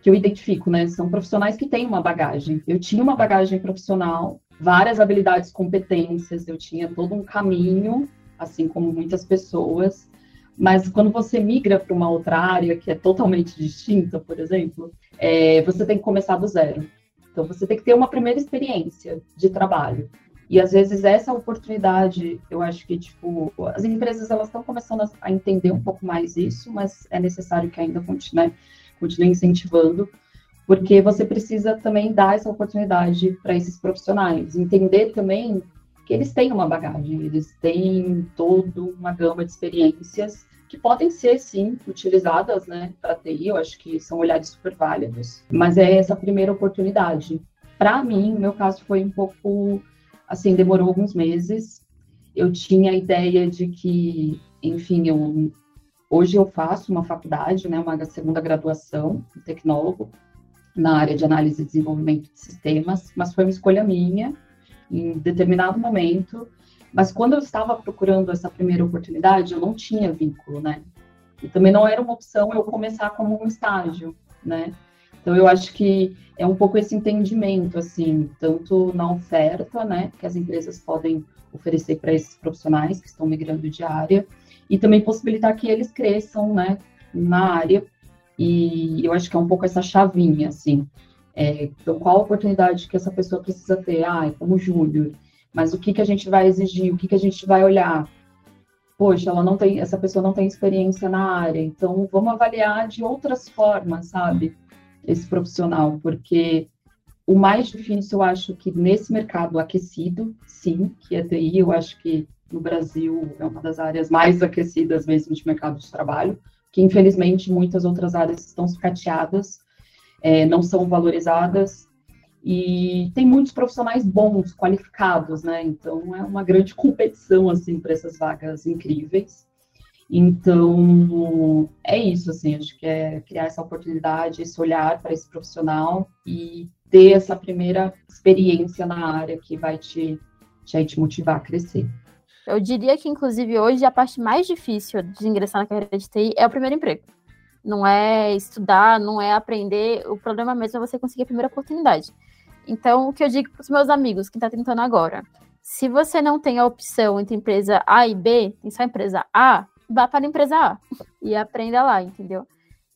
que eu identifico, né? São profissionais que têm uma bagagem. Eu tinha uma bagagem profissional, várias habilidades, competências, eu tinha todo um caminho, assim como muitas pessoas, mas quando você migra para uma outra área que é totalmente distinta, por exemplo, é, você tem que começar do zero. Então você tem que ter uma primeira experiência de trabalho. E às vezes essa oportunidade, eu acho que tipo as empresas elas estão começando a entender um pouco mais isso, mas é necessário que ainda continue, continue incentivando, porque você precisa também dar essa oportunidade para esses profissionais, entender também que eles têm uma bagagem, eles têm toda uma gama de experiências que podem ser, sim, utilizadas né, para TI, eu acho que são olhares super válidos, mas é essa primeira oportunidade. Para mim, meu caso foi um pouco, assim, demorou alguns meses, eu tinha a ideia de que, enfim, eu, hoje eu faço uma faculdade, né, uma segunda graduação, tecnólogo, na área de análise e desenvolvimento de sistemas, mas foi uma escolha minha, em determinado momento. Mas quando eu estava procurando essa primeira oportunidade, eu não tinha vínculo, né? E também não era uma opção eu começar como um estágio, né? Então eu acho que é um pouco esse entendimento, assim, tanto na oferta, né, que as empresas podem oferecer para esses profissionais que estão migrando de área, e também possibilitar que eles cresçam, né, na área. E eu acho que é um pouco essa chavinha, assim. É, então, qual a oportunidade que essa pessoa precisa ter? Ah, é como júnior. Mas o que, que a gente vai exigir? O que, que a gente vai olhar? Poxa, ela não tem, essa pessoa não tem experiência na área, então vamos avaliar de outras formas, sabe? Esse profissional, porque o mais difícil, eu acho que nesse mercado aquecido, sim, que é TI, eu acho que no Brasil é uma das áreas mais aquecidas mesmo de mercado de trabalho, que infelizmente muitas outras áreas estão sucateadas é, não são valorizadas e tem muitos profissionais bons, qualificados, né? Então é uma grande competição assim para essas vagas incríveis. Então é isso, assim, acho que é criar essa oportunidade, esse olhar para esse profissional e ter essa primeira experiência na área que vai te, te, motivar a crescer. Eu diria que, inclusive, hoje a parte mais difícil de ingressar na carreira de TI é o primeiro emprego não é estudar, não é aprender. O problema mesmo é você conseguir a primeira oportunidade. Então, o que eu digo para os meus amigos, que está tentando agora, se você não tem a opção entre empresa A e B, tem só empresa A, vá para a empresa A e aprenda lá, entendeu?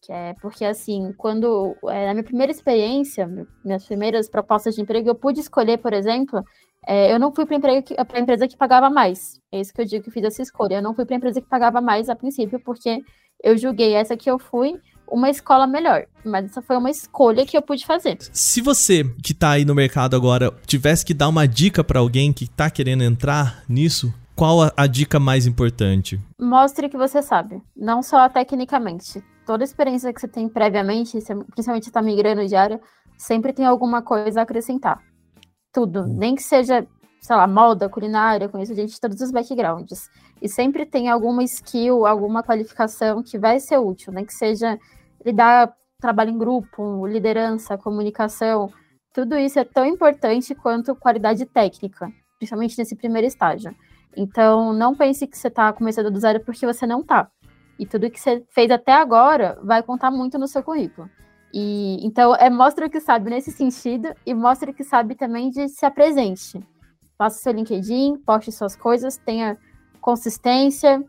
Que é porque, assim, quando, é, na minha primeira experiência, minhas primeiras propostas de emprego, eu pude escolher, por exemplo, é, eu não fui para a empresa que pagava mais. É isso que eu digo que fiz essa escolha. Eu não fui para a empresa que pagava mais a princípio, porque eu julguei essa que eu fui uma escola melhor. Mas essa foi uma escolha que eu pude fazer. Se você que tá aí no mercado agora tivesse que dar uma dica para alguém que tá querendo entrar nisso, qual a, a, dica mais importante? Mostre que você sabe, não só tecnicamente. Toda experiência que você tem previamente, principalmente está migrando de área, sempre tem alguma coisa a acrescentar. Tudo, hum. nem que seja sei lá, moda, culinária, conheço gente de todos os backgrounds. E sempre tem alguma skill, alguma qualificação que vai ser útil, né? Que seja lidar, trabalho em grupo, liderança, comunicação. Tudo isso é tão importante quanto qualidade técnica, principalmente nesse primeiro estágio. Então, não pense que você está começando do zero porque você não está. E tudo que você fez até agora vai contar muito no seu currículo. E então é mostra o que sabe nesse sentido e mostra o que sabe também de se apresente faça seu LinkedIn, poste suas coisas, tenha consistência,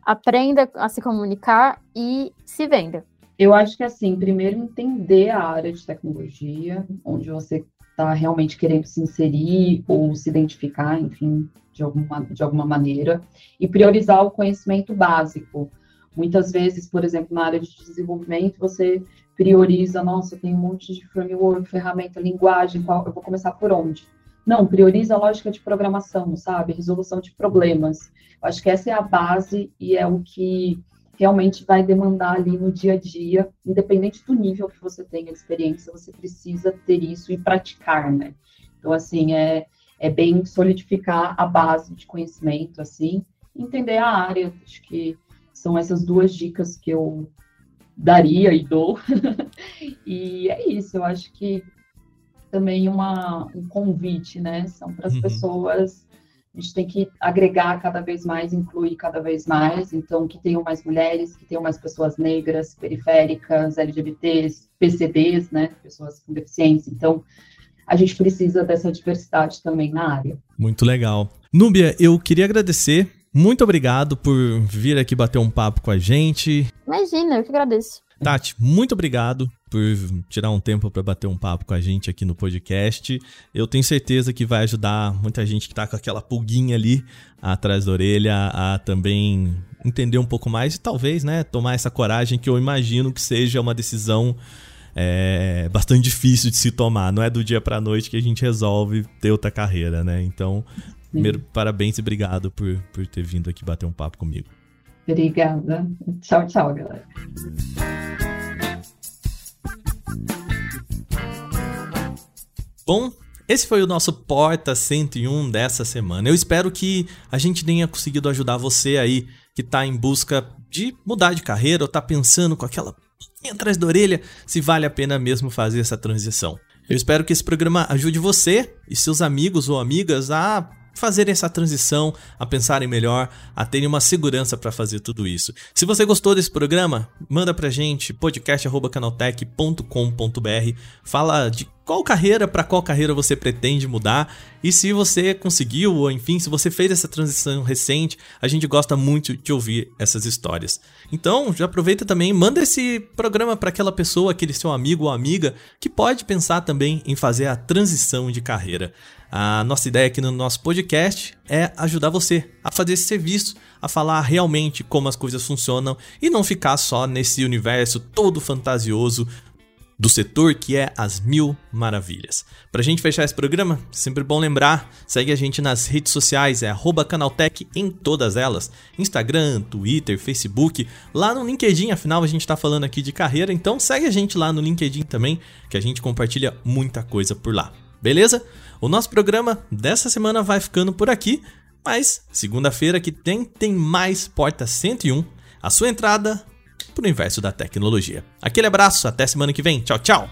aprenda a se comunicar e se venda. Eu acho que assim, primeiro entender a área de tecnologia, onde você está realmente querendo se inserir ou se identificar, enfim, de alguma, de alguma maneira, e priorizar o conhecimento básico. Muitas vezes, por exemplo, na área de desenvolvimento, você prioriza, nossa, tem um monte de framework, ferramenta, linguagem, qual, eu vou começar por onde? Não, prioriza a lógica de programação, sabe? Resolução de problemas. Eu acho que essa é a base e é o que realmente vai demandar ali no dia a dia, independente do nível que você tenha de experiência, você precisa ter isso e praticar, né? Então, assim, é, é bem solidificar a base de conhecimento, assim, entender a área. Acho que são essas duas dicas que eu daria e dou. e é isso, eu acho que também uma, um convite, né? São para as uhum. pessoas. A gente tem que agregar cada vez mais, incluir cada vez mais. Então, que tenham mais mulheres, que tenham mais pessoas negras, periféricas, LGBTs, PCDs, né? Pessoas com deficiência. Então, a gente precisa dessa diversidade também na área. Muito legal. Núbia, eu queria agradecer. Muito obrigado por vir aqui bater um papo com a gente. Imagina, eu que agradeço. Tati, muito obrigado por tirar um tempo para bater um papo com a gente aqui no podcast. Eu tenho certeza que vai ajudar muita gente que tá com aquela pulguinha ali atrás da orelha a também entender um pouco mais e talvez, né, tomar essa coragem que eu imagino que seja uma decisão é bastante difícil de se tomar. Não é do dia para noite que a gente resolve ter outra carreira, né? Então, primeiro, parabéns e obrigado por, por ter vindo aqui bater um papo comigo. Obrigada. Tchau, tchau, galera. Bom, esse foi o nosso Porta 101 dessa semana. Eu espero que a gente tenha conseguido ajudar você aí que está em busca de mudar de carreira ou está pensando com aquela atrás da orelha se vale a pena mesmo fazer essa transição. Eu espero que esse programa ajude você e seus amigos ou amigas a fazerem essa transição, a pensarem melhor, a terem uma segurança para fazer tudo isso. Se você gostou desse programa, manda pra gente podcast@canaltech.com.br, fala de qual carreira para qual carreira você pretende mudar e se você conseguiu ou enfim, se você fez essa transição recente, a gente gosta muito de ouvir essas histórias. Então, já aproveita também, manda esse programa para aquela pessoa, aquele seu amigo ou amiga que pode pensar também em fazer a transição de carreira. A nossa ideia aqui no nosso podcast é ajudar você a fazer esse serviço, a falar realmente como as coisas funcionam e não ficar só nesse universo todo fantasioso do setor que é as mil maravilhas. Pra gente fechar esse programa, sempre bom lembrar, segue a gente nas redes sociais, é canaltech em todas elas, Instagram, Twitter, Facebook, lá no LinkedIn, afinal a gente tá falando aqui de carreira, então segue a gente lá no LinkedIn também, que a gente compartilha muita coisa por lá. Beleza? O nosso programa dessa semana vai ficando por aqui, mas segunda-feira que tem tem mais Porta 101, a sua entrada para o universo da tecnologia. Aquele abraço, até semana que vem. Tchau, tchau!